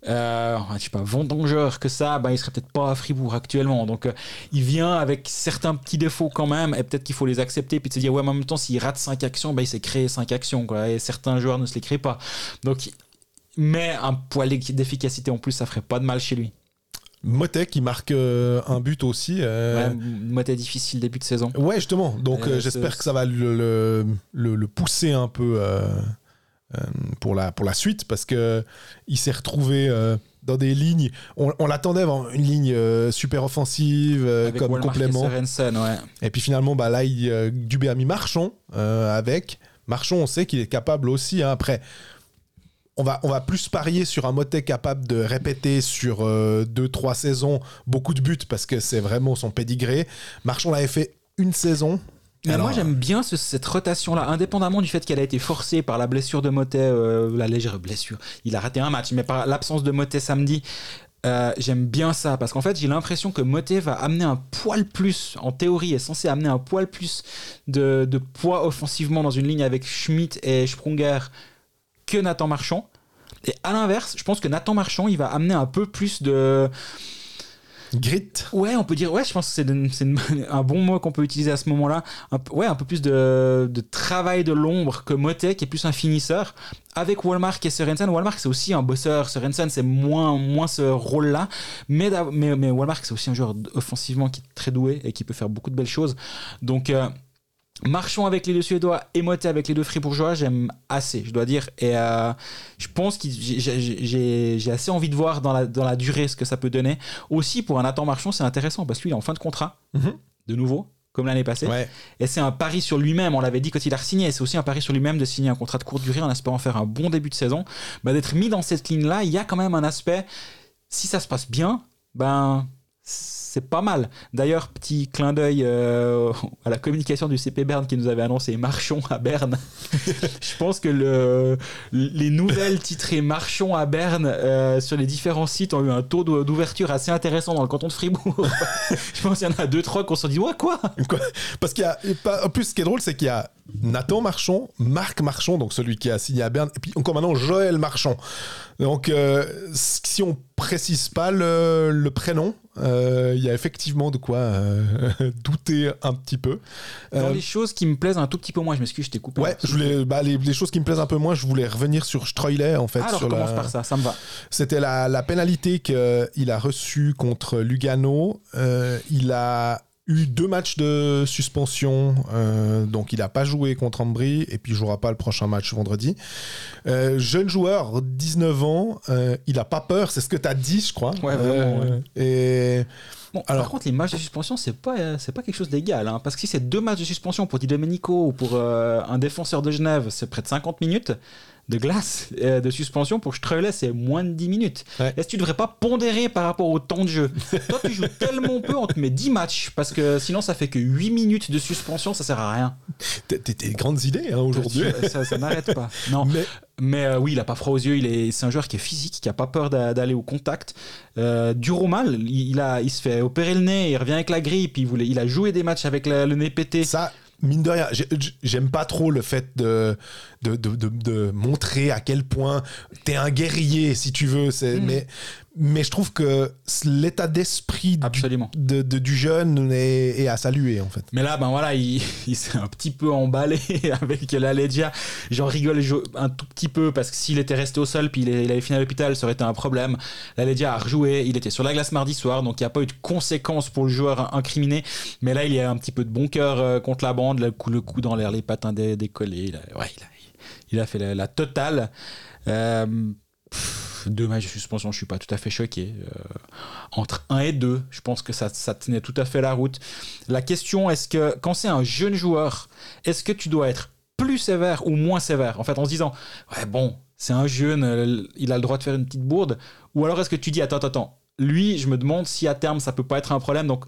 euh, je sais pas, vendangeur que ça, ben, il serait peut-être pas à Fribourg actuellement. Donc, euh, il vient avec certains petits défauts quand même, et peut-être qu'il faut les accepter, puis de se dire, ouais, en même temps, s'il rate 5 actions, ben, il s'est créé 5 actions, et certains joueurs ne se les créent pas. Donc, mais un poil d'efficacité en plus, ça ferait pas de mal chez lui. Motet qui marque euh, un but aussi. Euh... Ouais, Motet difficile début de saison. Ouais, justement. Donc, Euh, j'espère ce- que ça va le, le, le- le pousser un peu euh, euh, pour, la, pour la suite parce que il s'est retrouvé euh, dans des lignes. On, on l'attendait avant une ligne euh, super offensive euh, comme Walmart complément. et Sorensen, ouais. Et puis finalement, bah, là, il, euh, Dubé a mis Marchand euh, avec. Marchand, on sait qu'il est capable aussi. hein. Après, on va, on va plus parier sur un Motet capable de répéter sur 2-3 saisons beaucoup de buts parce que c'est vraiment son pédigré. Marchand l'avait fait une saison. Mais Alors, moi j'aime bien ce- cette rotation-là, indépendamment du fait qu'elle a été forcée par la blessure de Motet, euh, la légère blessure. Il a raté un match, mais par l'absence de Motet samedi, euh, j'aime bien ça parce qu'en fait j'ai l'impression que Motet va amener un poil plus, en théorie est censé amener un poil plus de, de poids offensivement dans une ligne avec Schmidt et Sprunger que Nathan Marchand. Et à l'inverse, je pense que Nathan Marchand il va amener un peu plus de, Grit. Ouais, on peut dire, ouais, je pense que c'est de- c'est une- un bon mot qu'on peut utiliser à ce moment-là. Un ouais, un peu plus de, de travail de l'ombre que Motet, qui est plus un finisseur. Avec Walmart et Sorensen, Walmart c'est aussi un bosseur, Sorensen c'est moins, moins ce rôle-là. Mais, mais, mais Walmart c'est aussi un joueur offensivement qui est très doué et qui peut faire beaucoup de belles choses. Donc. euh, Marchons avec les deux Suédois et Motet avec les deux Fribourgeois, j'aime assez, je dois dire. Et euh, je pense que j'ai- assez envie de voir dans la, dans la durée ce que ça peut donner. Aussi, pour un Nathan Marchand, c'est intéressant parce que lui, il est en fin de contrat, Mhm. de nouveau, comme l'année passée. Ouais. Et c'est un pari sur lui-même, on l'avait dit quand il a signé. C'est aussi un pari sur lui-même de signer un contrat de courte durée en espérant faire un bon début de saison. Bah, D'être mis dans cette ligne-là, il y a quand même un aspect, si ça se passe bien, ben. C'est pas mal. D'ailleurs, petit clin d'œil euh, à la communication du CP Berne qui nous avait annoncé Marchons à Berne. Je pense que le, les nouvelles titrées Marchons à Berne euh, sur les différents sites ont eu un taux d'ou- d'ouverture assez intéressant dans le canton de Fribourg. Je pense qu'il y en a deux, trois qui se dit Ouais, quoi? Quoi? Parce qu'il y a. En plus, ce qui est drôle, c'est qu'il y a Nathan Marchand, Marc Marchand, donc celui qui a signé à Berne, et puis encore maintenant Joël Marchand. Donc, euh, si on précise pas le, le prénom, euh, il y a effectivement de quoi euh, douter un petit peu. Dans Euh, les choses qui me plaisent un tout petit peu moins, je m'excuse, je t'ai coupé. Ouais, je voulais, bah, les, les choses qui me plaisent un peu moins, je voulais revenir sur Streulet en fait. peu. Alors, sur commence la- par ça, ça me va. C'était la, la pénalité qu'il a reçue contre Lugano. Il a eu deux matchs de suspension, euh, donc il n'a pas joué contre Ambry et puis il jouera pas le prochain match vendredi. Euh, jeune joueur, 19 ans, euh, il a pas peur, c'est ce que tu as dit, je crois. Ouais, vraiment, Et Bon, Alors- par contre, les matchs de suspension, c'est pas, euh, c'est pas quelque chose d'égal. hein, parce que si c'est deux matchs de suspension pour Di Domenico ou pour euh, un défenseur de Genève, c'est près de 50 minutes de glace euh, de suspension. Pour Streulet, c'est moins de 10 minutes. Ouais. Est-ce que tu devrais pas pondérer par rapport au temps de jeu? Toi, tu joues tellement peu, on te met 10 matchs. Parce que sinon, ça fait que 8 minutes de suspension, ça sert à rien. t'as des grandes idées hein, aujourd'hui. Ça, ça n'arrête pas. Non. Mais Mais euh, oui, il a pas froid aux yeux. Il est, c'est un joueur qui est physique, qui a pas peur d'a- d'aller au contact. Euh, dur mal, il, il a, il se fait opérer le nez, il revient avec la grippe. Il voulait, il a joué des matchs avec la- le nez pété. Ça, mine de rien, j'ai- j'aime pas trop le fait de, de, de, de- de montrer à quel point t'es un guerrier, si tu veux. c'est- Mm. Mais, mais je trouve que l'état d'esprit du, de, du jeune est, est à saluer, en fait. Mais là, ben voilà, il, il s'est un petit peu emballé avec la Legia. J'en rigole un tout petit peu parce que s'il était resté au sol puis il, avait fini à l'hôpital, ça aurait été un problème. La Legia a rejoué, il était sur la glace mardi soir, donc il n'y a pas eu de conséquences pour le joueur incriminé. Mais là, il y a un petit peu de bon cœur euh, contre la bande, le coup, le coup dans l'air, les patins dé- décollés. Il a, ouais, il a, il a fait la, la totale. Euh, pff, deux matchs de suspension, je suis pas tout à fait choqué. Euh, entre 1 et 2, je pense que ça, tenait tout à fait la route. La question, est-ce que quand c'est un jeune joueur, est-ce que tu dois être plus sévère ou moins sévère? En fait, en se disant, ouais, bon, c'est un jeune, euh, il a le droit de faire une petite bourde. Ou alors est-ce que tu dis, attends, attends, attends, lui, je me demande si à terme ça peut pas être un problème. Donc,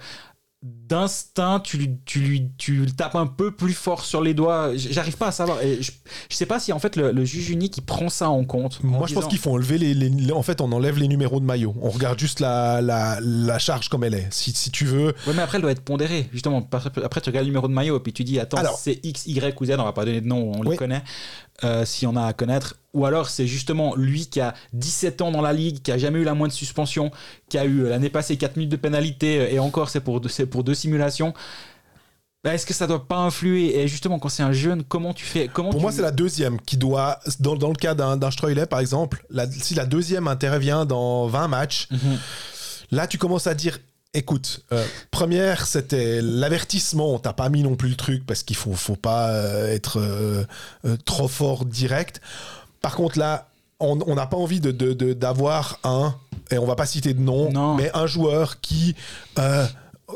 d'instinct, tu, lui- tu, lui, tu le tapes un peu plus fort sur les doigts. J'arrive pas à savoir. Et je, je sais pas si en fait le, le juge unique il prend ça en compte. en Moi, je pense qu'il faut enlever les, les- En fait, on enlève les numéros de maillot. On regarde juste la, la, la charge comme elle est. Si, si tu veux. Ouais, mais après, elle doit être pondérée, justement. Après, tu regardes le numéro de maillot et puis tu dis, attends, Alors- c'est X, Y ou Z, on va pas donner de nom, on Oui. le connaît, euh, si on a à connaître. Ou alors, c'est justement lui qui a 17 ans dans la ligue, qui a jamais eu la moindre suspension, qui a eu euh, l'année passée 4 minutes de pénalité, euh, et encore, c'est pour, deux- c'est pour deux simulations. Bah, Est-ce que ça doit pas influer? Et justement, quand c'est un jeune, comment tu fais comment Pour tu- moi, c'est la deuxième qui doit. Dans, dans le cas d'un Streulet, par exemple, la- si la deuxième intervient dans 20 matchs, Mhm. là, tu commences à dire. Écoute, euh, première, c'était l'avertissement. On t'a pas mis non plus le truc parce qu'il faut, faut pas euh, être euh, euh, trop fort direct. Par contre, là, on n'a pas envie de- de- de- d'avoir un, et on va pas citer de nom, Non. mais un joueur qui.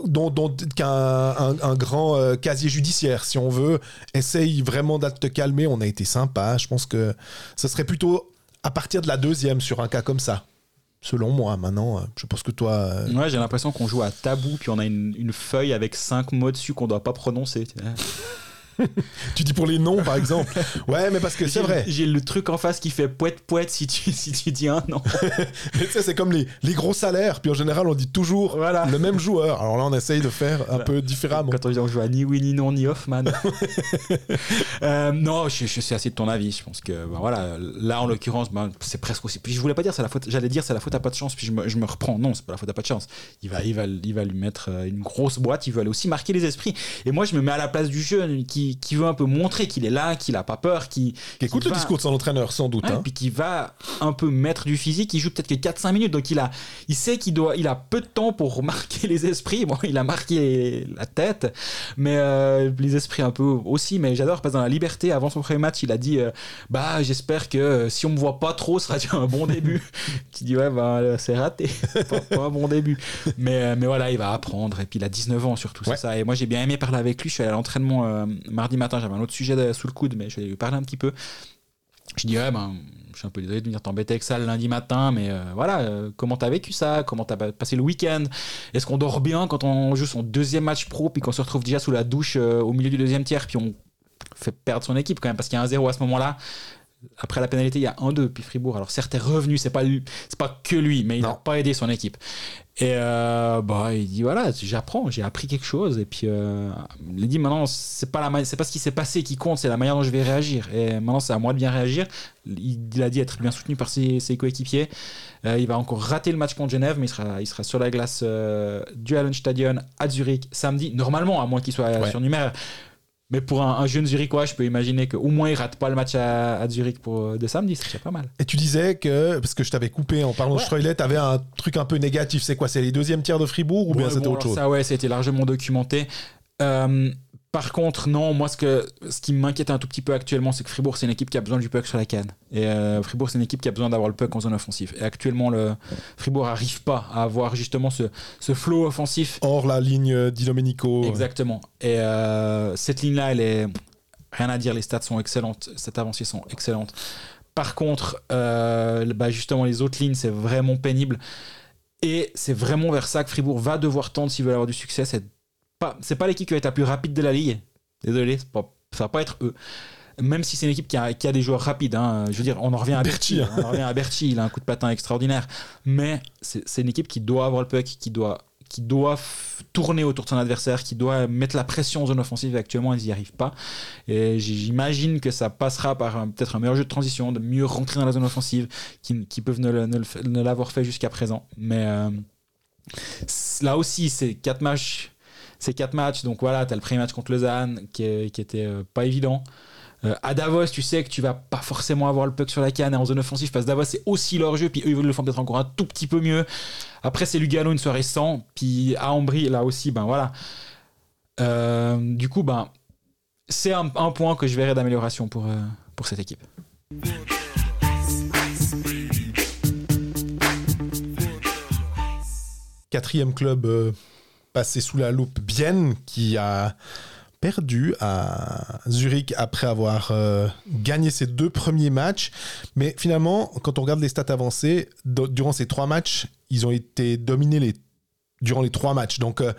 dont, a un, un- un grand euh, casier judiciaire, si on veut, essaye vraiment de te calmer. On a été sympa. Je pense que ce serait plutôt à partir de la deuxième sur un cas comme ça. Selon moi, maintenant, euh, je pense que toi. euh, Ouais, j'ai l'impression qu'on joue à tabou, puis on a une, une feuille avec 5 mots dessus qu'on doit pas prononcer. tu dis pour les noms, par exemple. Ouais, mais parce que c'est vrai. J'ai le truc en face qui fait poète poète si tu, si tu dis un nom. Mais tu sais, c'est comme les, les gros salaires. Puis en général, on dit toujours Voilà. le même joueur. Alors là, on essaye de faire un peu différemment. Quand on dit on joue à ni oui ni non ni Hoffman. Euh, non, je, je suis assez de ton avis. Je pense que ben voilà, là en l'occurrence, ben, c'est presque aussi. Puis je voulais pas dire c'est la faute. J'allais dire c'est la faute à pas de chance. Puis je me, je me reprends. Non, c'est pas la faute à pas de chance. Il va, il va, il va lui mettre euh, une grosse boîte. Il veut aller aussi marquer les esprits. Et moi, je me mets à la place du jeune qui, qui veut un peu montrer qu'il est là, qu'il a pas peur, qui, Qui écoute le discours de son entraîneur, sans doute. Ouais, hein. puis qui va un peu mettre du physique, il joue peut-être que 4-5 minutes, donc il a, il sait qu'il doit, il a peu de temps pour marquer les esprits. Bon, il a marqué la tête, mais euh, les esprits un peu aussi. Mais j'adore parce que dans la liberté, avant son premier match, il a dit, euh, bah j'espère que euh, si on me voit pas trop, ce sera déjà un bon début. tu dis ouais, bah c'est raté, pas, pas un bon début. Mais mais voilà, il va apprendre et puis il a 19 ans surtout, Ouais. c'est ça. Et moi j'ai bien aimé parler avec lui. Je suis allé à l'entraînement euh, mardi matin, j'avais un autre sujet de- sous le coude, mais je vais lui parler un petit peu. Je dis, ouais, ben, je suis un peu désolé de venir t'embêter avec ça le lundi matin, mais euh, voilà, euh, comment t'as vécu ça? Comment t'as pa- passé le week-end? Est-ce qu'on dort bien quand on joue son deuxième match pro, puis qu'on se retrouve déjà sous la douche euh, au milieu du deuxième tiers, puis on fait perdre son équipe quand même, parce qu'il y a un 0 à ce moment-là après la pénalité, il y a 1-2, puis Fribourg. Alors certes, est revenu, c'est pas, lui- c'est pas que lui, mais il n'a pas aidé son équipe. Et euh, bah, il dit voilà, j'apprends, j'ai appris quelque chose. Et puis euh, il dit maintenant, c'est pas, la c'est pas ce qui s'est passé qui compte, c'est la manière dont je vais réagir. Et maintenant, c'est à moi de bien réagir. Il, il a dit être bien soutenu par ses, ses coéquipiers. Euh, il va encore rater le match contre Genève, mais il sera, il sera sur la glace euh, du Hallenstadion à Zurich samedi. Normalement, à moins qu'il soit Ouais. surnuméraire. Mais pour un, un jeune Zurichois, je peux imaginer qu'au moins il rate pas le match à, à Zurich pour, euh, de samedi, c'est déjà pas mal. Et tu disais que, parce que je t'avais coupé en parlant de Ouais. Streulet, t'avais un truc un peu négatif. C'est quoi C'est les deuxièmes tiers de Fribourg ou bien c'était bon, autre chose Ça, ouais, c'était largement documenté. Euh, par contre, non, moi, ce, que, ce qui m'inquiète un tout petit peu actuellement, c'est que Fribourg, c'est une équipe qui a besoin du puck sur la canne. Et euh, Fribourg, c'est une équipe qui a besoin d'avoir le puck en zone offensive. Et actuellement, le Fribourg n'arrive pas à avoir justement ce, ce flow offensif. Hors la ligne Di Domenico. Exactement. Et euh, cette ligne-là, elle est. Rien à dire, les stats sont excellentes, cette avancée sont excellentes. Par contre, euh, bah, justement, les autres lignes, c'est vraiment pénible. Et c'est vraiment vers ça que Fribourg va devoir tendre s'ils veulent avoir du succès. C'est pas, c'est pas l'équipe qui va être la plus rapide de la ligue. Désolé, pas, ça va pas être eux. Même si c'est une équipe qui a, qui a des joueurs rapides. hein. Je veux dire, on en revient à Berti. On en revient à Berti, il a un coup de patin extraordinaire. Mais c'est une équipe qui doit avoir le puck, qui doit, qui doit tourner autour de son adversaire, qui doit mettre la pression en zone offensive. Et actuellement, ils n'y arrivent pas. Et j'imagine que ça passera par un- peut-être un meilleur jeu de transition, de mieux rentrer dans la zone offensive, qui, qui peuvent ne, l'avoir fait jusqu'à présent. Mais euh, là aussi, c'est quatre matchs. C'est quatre matchs, donc voilà, tu as le premier match contre Lausanne qui, était euh, pas évident. Euh, à Davos, tu sais que tu vas pas forcément avoir le puck sur la canne et en zone offensive parce que Davos c'est aussi leur jeu, puis eux ils le font peut-être encore un tout petit peu mieux. Après c'est Lugano une soirée sans, puis à Ambry là aussi, ben voilà. Euh, du coup, ben c'est un, point que je verrai d'amélioration pour, pour cette équipe. Quatrième club passé sous la loupe, Bienne, qui a perdu à Zurich après avoir euh, gagné ses deux premiers matchs. Mais finalement, quand on regarde les stats avancées, durant ces trois matchs, ils ont été dominés les, durant les trois matchs. Donc, euh.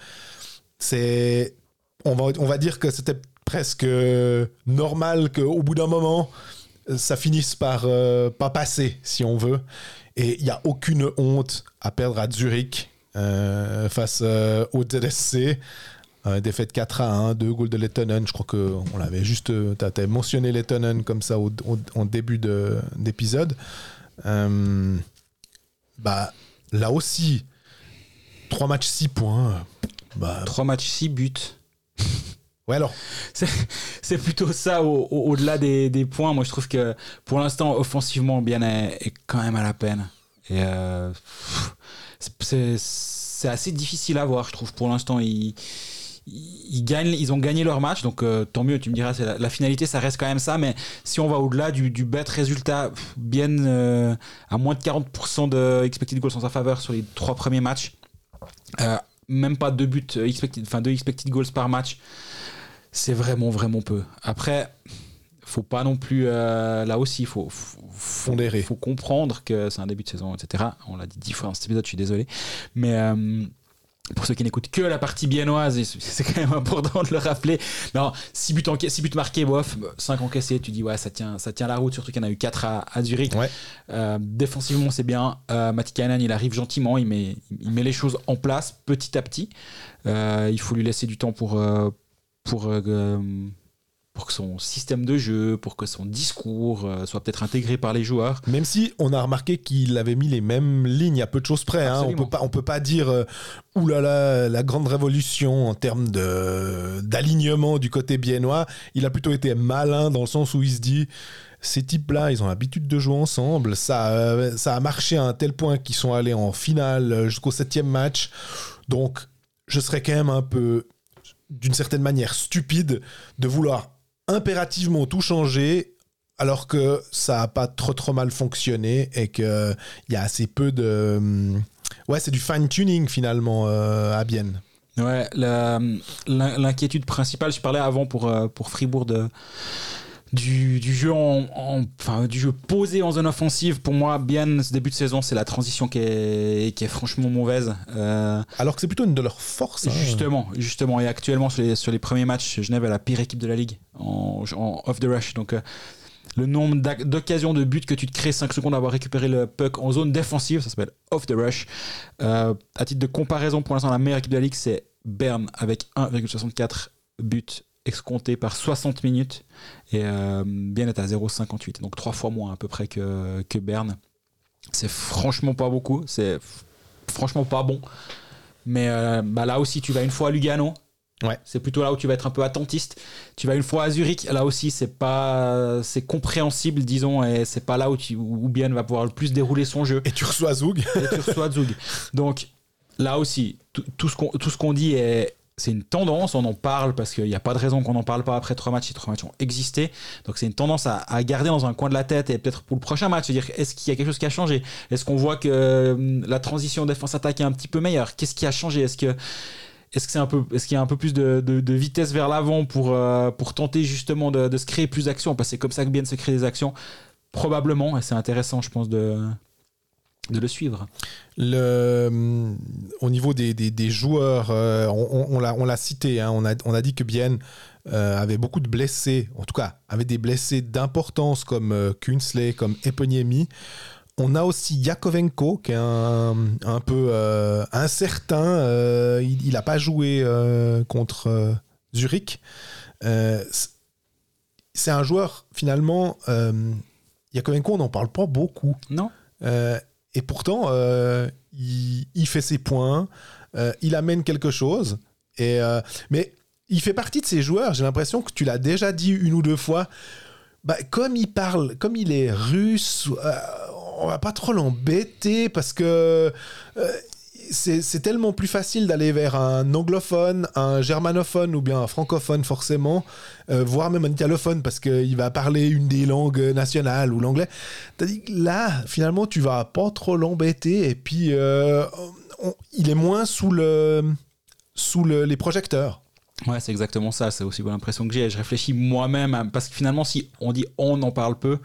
On va, on va dire que c'était presque normal qu'au bout d'un moment, ça finisse par euh, pas passer, si on veut. Et il n'y a aucune honte à perdre à Zurich face euh, au ZSC. Euh, défaite 4 à 1, deux goals de Lettonen. Je crois qu'on l'avait juste. Tu as, mentionné Lettonen comme ça au, début de- d'épisode. Euh, bah, là aussi, 3 matchs, 6 points. Bah, 3 matchs, 6 buts. ouais, alors, C'est plutôt ça au- au- au-delà des, des points. Moi, je trouve que pour l'instant, offensivement, Bien est, est quand même à la peine. Et euh, pff, c'est- assez difficile à voir, je trouve. Pour l'instant, ils, ils, ils ont gagné leur match, donc euh, tant mieux. Tu me diras, la, finalité, ça reste quand même ça. Mais si on va au-delà du, du bête résultat, Bien euh, à moins de 40% de expected goals en sa faveur sur les trois premiers matchs. Euh, même pas deux buts expected, enfin deux expected goals par match c'est vraiment vraiment peu. Après, faut pas non plus euh, là aussi, faut faut, faut, Pondérer. faut comprendre que c'est un début de saison, etc. On l'a dit dix fois dans cet épisode, je suis désolé, mais euh, pour ceux qui n'écoutent que la partie biennoise, c'est quand même important de le rappeler. Non, 6 buts, enca- six buts marqués, bof, 5 encaissés, tu dis ouais, ça tient, ça tient la route, surtout qu'il y en a eu 4 à, à Zurich. Ouais. Euh, défensivement, c'est bien. Euh, Matikainen, il arrive gentiment, il met, il met les choses en place petit à petit. Euh, il faut lui laisser du temps pour, pour, pour que son système de jeu, pour que son discours euh, soit peut-être intégré par les joueurs. Même si on a remarqué qu'il avait mis les mêmes lignes à peu de choses près. hein. On peut pas, on peut pas dire euh, oulala la grande révolution en termes de d'alignement du côté biennois. Il a plutôt été malin dans le sens où il se dit ces types-là, ils ont l'habitude de jouer ensemble. Ça, euh, ça a marché à un tel point qu'ils sont allés en finale jusqu'au septième match. Donc, je serais quand même un peu, d'une certaine manière, stupide de vouloir impérativement tout changer alors que ça a pas trop trop mal fonctionné et que il y a assez peu de hum, ouais c'est du fine tuning finalement euh, à Bienne. Ouais, l'in- l'inquiétude principale, je parlais avant pour, euh, pour Fribourg de, du, du jeu en, en- enfin, du jeu posé en zone offensive. Pour moi, bien ce début de saison, c'est la transition qui est, qui est franchement mauvaise. Euh, alors que c'est plutôt une de leurs forces hein. Justement, justement. Et actuellement, sur les, sur les premiers matchs, Genève est la pire équipe de la ligue en, en off the rush. Donc, euh, le nombre d'occasions de buts que tu te crées 5 secondes d'avoir récupéré le puck en zone défensive, ça s'appelle off the rush. Euh, à titre de comparaison, pour l'instant, la meilleure équipe de la ligue, c'est Berne avec 1,64 buts escomptés par 60 minutes. Et euh, Berne est à 0,58. Donc, trois fois moins à peu près que, que Berne. C'est franchement pas beaucoup. C'est franchement pas bon. Mais euh, bah là aussi, tu vas une fois à Lugano. Ouais. C'est plutôt là où tu vas être un peu attentiste. Tu vas une fois à Zurich. Là aussi, c'est pas, c'est compréhensible, disons, et c'est pas là où tu, où Bien va pouvoir le plus dérouler son jeu. et tu reçois Zoug Et tu reçois. Donc là aussi, tout tout ce qu'on tout ce qu'on dit est c'est une tendance, on en parle parce qu'il n'y a pas de raison qu'on n'en parle pas après trois matchs, ces trois matchs ont existé. Donc c'est une tendance à, garder dans un coin de la tête et peut-être pour le prochain match, se dire est-ce qu'il y a quelque chose qui a changé? Est-ce qu'on voit que hum, la transition défense-attaque est un petit peu meilleure? Qu'est-ce qui a changé? Est-ce que est-ce qu'il y a un peu plus de, vitesse vers l'avant pour, euh, tenter justement de, de se créer plus d'actions Parce que c'est comme ça que bien se créer des actions. Probablement, et c'est intéressant, je pense, de, de le suivre. Le, hum, au niveau des, des- des joueurs, euh, on, on- on l'a, cité, hein, on, a, on a dit que Bienne euh, avait beaucoup de blessés, en tout cas, avait des blessés d'importance comme euh, Kunsley, comme Eponiemi. On a aussi Yakovenko, qui est un, un peu euh, incertain. euh, il n'a pas joué euh, contre euh, Zurich. Euh, c'est un joueur, finalement, euh, Yakovenko, on n'en parle pas beaucoup. Non Euh, et pourtant, euh, il, fait ses points, euh, il amène quelque chose. Et, euh, mais il fait partie de ces joueurs, j'ai l'impression que tu l'as déjà dit une ou deux fois. Bah, comme il parle, comme il est russe, on va pas trop l'embêter parce que c'est tellement plus facile d'aller vers un anglophone, un germanophone ou bien un francophone forcément, euh, voire même un italophone parce qu'il va parler une des langues nationales ou l'anglais. Là, finalement, tu vas pas trop l'embêter et puis euh, il est moins sous, le, sous le- les projecteurs. Ouais, c'est exactement ça. C'est aussi l'impression que j'ai. Je réfléchis moi-même parce que finalement, si on dit on en parle peu,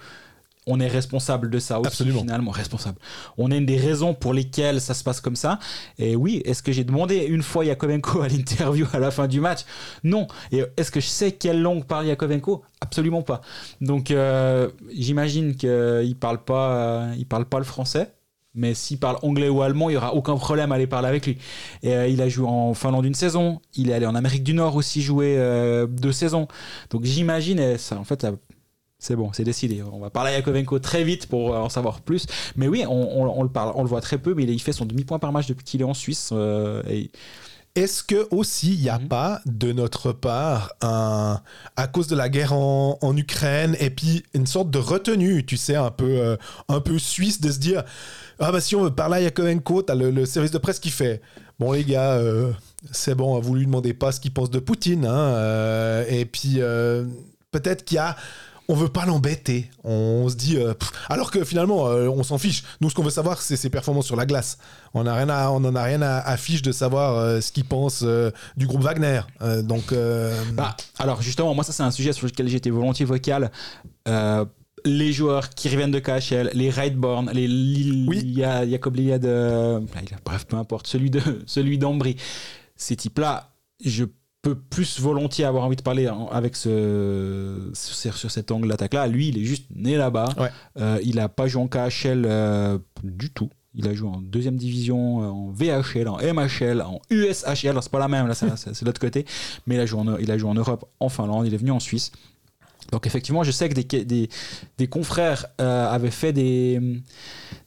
on est responsable de ça aussi, Absolument. finalement, responsable. On est une des raisons pour lesquelles ça se passe comme ça. Et oui, est-ce que j'ai demandé une fois Yakovenko à l'interview à la fin du match? Non. Et est-ce que je sais quelle langue parle Yakovenko? Absolument pas. Donc, euh, j'imagine qu'il parle pas, euh, il parle pas le français. Mais s'il parle anglais ou allemand, il y aura aucun problème à aller parler avec lui. Et euh, il a joué en Finlande une saison. Il est allé en Amérique du Nord aussi jouer euh, deux saisons. Donc j'imagine, et ça, en fait, ça- c'est bon, c'est décidé. On va parler à Yakovenko très vite pour en savoir plus. Mais oui, on, on- on le parle, on le voit très peu, mais il, fait son demi-point par match depuis qu'il est en Suisse. euh, et Est-ce que aussi il n'y a Mhm. pas de notre part un à cause de la guerre en, en Ukraine et puis une sorte de retenue, tu sais, un peu euh, un peu suisse de se dire ah bah si on veut parler à Yakovenko, t'as le, le service de presse qui fait bon les gars euh, c'est bon, vous lui demandez pas ce qu'il pense de Poutine, hein, et puis peut-être qu'il y a on veut pas l'embêter. On se dit, euh, pff, alors que finalement, euh, on s'en fiche. Nous, ce qu'on veut savoir, c'est ses performances sur la glace. On n'a rien à, on en a rien à, à fiche de savoir euh, ce qu'il pense du groupe Wagner. Donc, Bah, alors justement, moi ça c'est un sujet sur lequel j'étais volontiers vocal. Les joueurs qui reviennent de KHL, les Raidborn, les Lil- Oui. il y a Jacob Liad, euh, bref, peu importe, celui de celui d'Ambry. Ces types-là, je peux plus volontiers avoir envie de parler avec ce sur, cet angle d'attaque-là. Lui, il est juste né là-bas. Ouais. Euh, il a pas joué en KHL euh, du tout. Il a joué en deuxième division, euh, en VHL, en MHL, en USHL. Alors, c'est pas la même, là, c'est l'autre côté. Mais il a, joué en, il a joué en Europe, en Finlande, il est venu en Suisse. Donc, effectivement, je sais que des, des, des confrères euh, avaient fait des,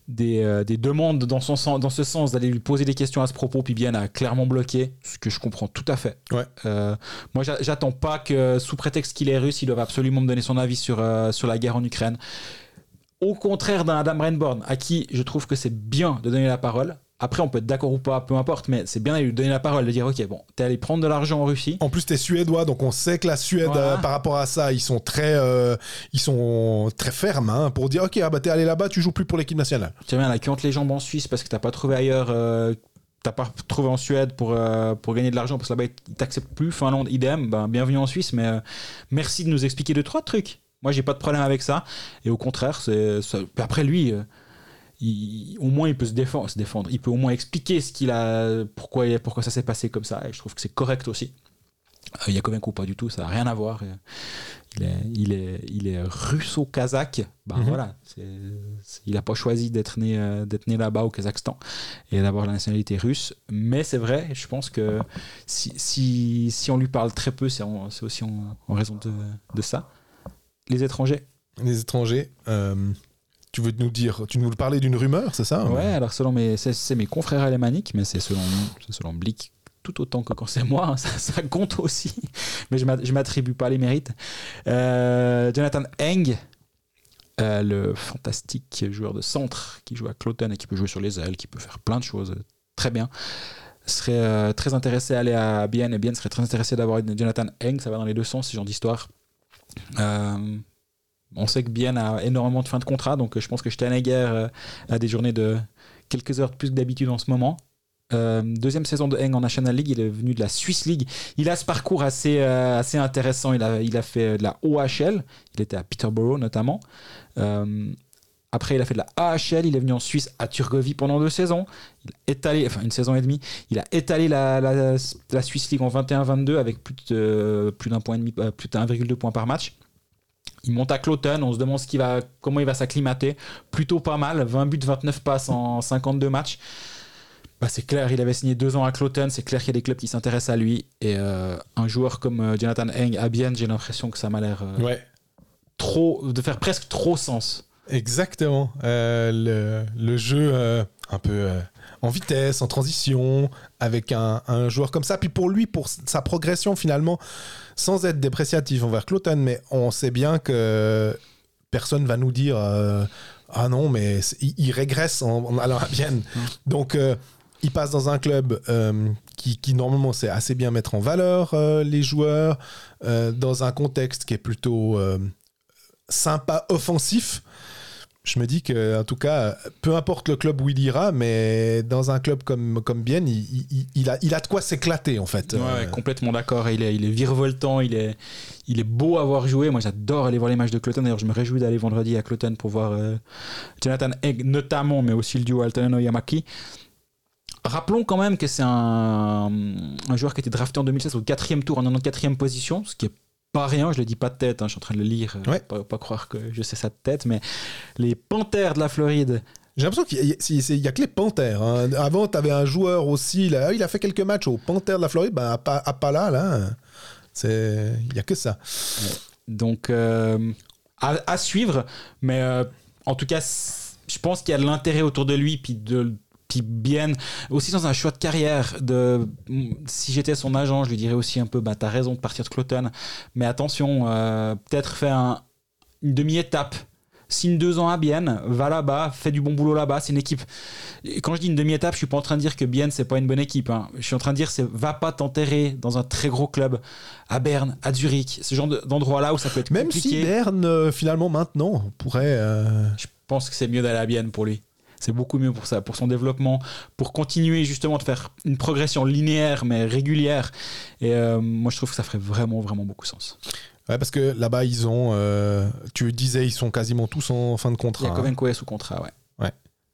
des, euh, des demandes dans, son sens, dans ce sens, d'aller lui poser des questions à ce propos, puis bien a clairement bloqué, ce que je comprends tout à fait. Ouais. Euh, moi, j'a- j'attends pas que, sous prétexte qu'il est russe, il doive absolument me donner son avis sur, euh, sur la guerre en Ukraine. Au contraire d'un Adam Rainborn, à qui je trouve que c'est bien de donner la parole. Après, on peut être d'accord ou pas, peu importe, mais c'est bien de lui donner la parole, de dire Ok, bon, t'es allé prendre de l'argent en Russie. en plus, t'es suédois, donc on sait que la Suède, Voilà. euh, par rapport à ça, ils sont très, euh, ils sont très fermes hein, pour dire, ok, ah bah t'es allé là-bas, tu joues plus pour l'équipe nationale. Tu viens là qui hante les jambes en Suisse parce que t'as pas trouvé ailleurs, euh, t'as pas trouvé en Suède pour, euh, pour gagner de l'argent parce que là-bas ils t'acceptent plus. Finlande, idem, ben, bienvenue en Suisse, mais euh, merci de nous expliquer deux, trois trucs. Moi j'ai pas de problème avec ça. Et au contraire, c'est. Après lui. euh, il- au moins il peut se défendre, se défendre, il peut au moins expliquer ce qu'il a, pourquoi, pourquoi ça s'est passé comme ça, et je trouve que c'est correct aussi. Euh, Yakovenko pas du tout, ça n'a rien à voir. Euh, Il est, il est, il est russo-kazakh. Mhm. voilà, il n'a pas choisi d'être né, euh, d'être né là-bas au Kazakhstan et d'avoir la nationalité russe. Mais c'est vrai, je pense que si, si, si on lui parle très peu, c'est aussi en, en raison de, de ça. Les étrangers. Les étrangers, euh, tu veux nous dire, tu nous parlais d'une rumeur, c'est ça Ouais, alors selon mes, c'est, mes confrères alémaniques, mais c'est selon, selon Blick tout autant que quand c'est moi, hein, ça, compte aussi. Mais je m'a- je m'attribue pas les mérites. Euh, Jonathan Eng, euh, le fantastique joueur de centre qui joue à Cloton et qui peut jouer sur les ailes, qui peut faire plein de choses euh, très bien, serait très intéressé à aller à Bienne et Bienne serait très intéressé d'avoir Jonathan Eng. Ça va dans les deux sens, ce genre d'histoire. On sait que Bienne a énormément de fins de contrat, donc euh, je pense que Steinegger euh, a des journées de quelques heures de plus que d'habitude en ce moment. Euh, deuxième saison de Heng en National League, il est venu de la Swiss League. Il a ce parcours assez, euh, assez intéressant. Il a, il a fait de la OHL, il était à Peterborough notamment. Après, il a fait de la AHL, il est venu en Suisse à Turgovie pendant deux saisons. Il a étalé, enfin une saison et demie, il a étalé la, la, la Swiss League en 21-22 avec plus de- plus d'un point demi, plus de 1,2 points par match. Il monte à Cloton, on se demande ce qu'il va, comment il va s'acclimater. Plutôt pas mal, 20 buts, 29 passes en 52 matchs. Bah, c'est clair, il avait signé deux ans à Cloton, c'est clair qu'il y a des clubs qui s'intéressent à lui. Et euh, un joueur comme euh, Jonathan Heng à Bienne, j'ai l'impression que ça m'a l'air euh, Ouais. trop, de faire presque trop sens. Exactement. Euh, le, le jeu un peu euh, en vitesse, en transition, avec un, un joueur comme ça. Puis pour lui, pour sa progression finalement, sans être dépréciatif envers Cloton, mais on sait bien que personne va nous dire euh, ah non, mais il, il régresse en, en allant à Bienne. Donc euh, il passe dans un club qui, qui, normalement sait assez bien mettre en valeur les joueurs, dans un contexte qui est plutôt sympa, offensif. Je me dis que, en tout cas, peu importe le club où il ira, mais dans un club comme, comme Bien, il, il- il a, il a de quoi s'éclater, en fait. Ouais, Euh, complètement d'accord. Il est, il est virevoltant, il est, il est beau à voir jouer. Moi, j'adore aller voir les matchs de Cloton. D'ailleurs, je me réjouis d'aller vendredi à Cloton pour voir euh, Jonathan Egg notamment, mais aussi le duo Altano Yamaki. Rappelons quand même que c'est un, un joueur qui a été drafté en 2016 au quatrième tour, en 94e position, ce qui est pas rien, je le dis pas de tête, hein, je suis en train de le lire, euh, Ouais. pas, pas croire que je sais ça de tête, mais les Panthers de la Floride, J'ai l'impression qu'il y, a- que les Panthers. hein. Avant, tu avais un joueur aussi. Là, il a fait quelques matchs aux Panthers de la Floride. Ben, à, à Pala, là, c'est- il n'y a que ça. Donc, euh, à, à suivre. Mais euh, en tout cas, je pense qu'il y a de l'intérêt autour de lui, puis de puis bien aussi dans un choix de carrière de si j'étais son agent je lui dirais aussi un peu bah t'as raison de partir de Cloton mais attention euh, peut-être faire un- une demi-étape signe deux ans à Bienne, va là-bas, fais du bon boulot là-bas, c'est une équipe. Quand je dis une demi-étape, je suis pas en train de dire que Bienne c'est pas une bonne équipe. hein. Je suis en train de dire c'est va pas t'enterrer dans un très gros club à Berne, à Zurich, ce genre de- d'endroit-là où ça peut être Même compliqué. si Berne, euh, finalement, maintenant, pourrait. euh, Je pense que c'est mieux d'aller à Bienne pour lui. C'est beaucoup mieux pour ça, pour son développement, pour continuer justement de faire une progression linéaire mais régulière. Et euh, moi, je trouve que ça ferait vraiment, vraiment beaucoup sens. Ouais, parce que là-bas, ils ont. euh, tu disais, ils sont quasiment tous en fin de Il y contrat. a hein. Kovenko est sous contrat, ouais.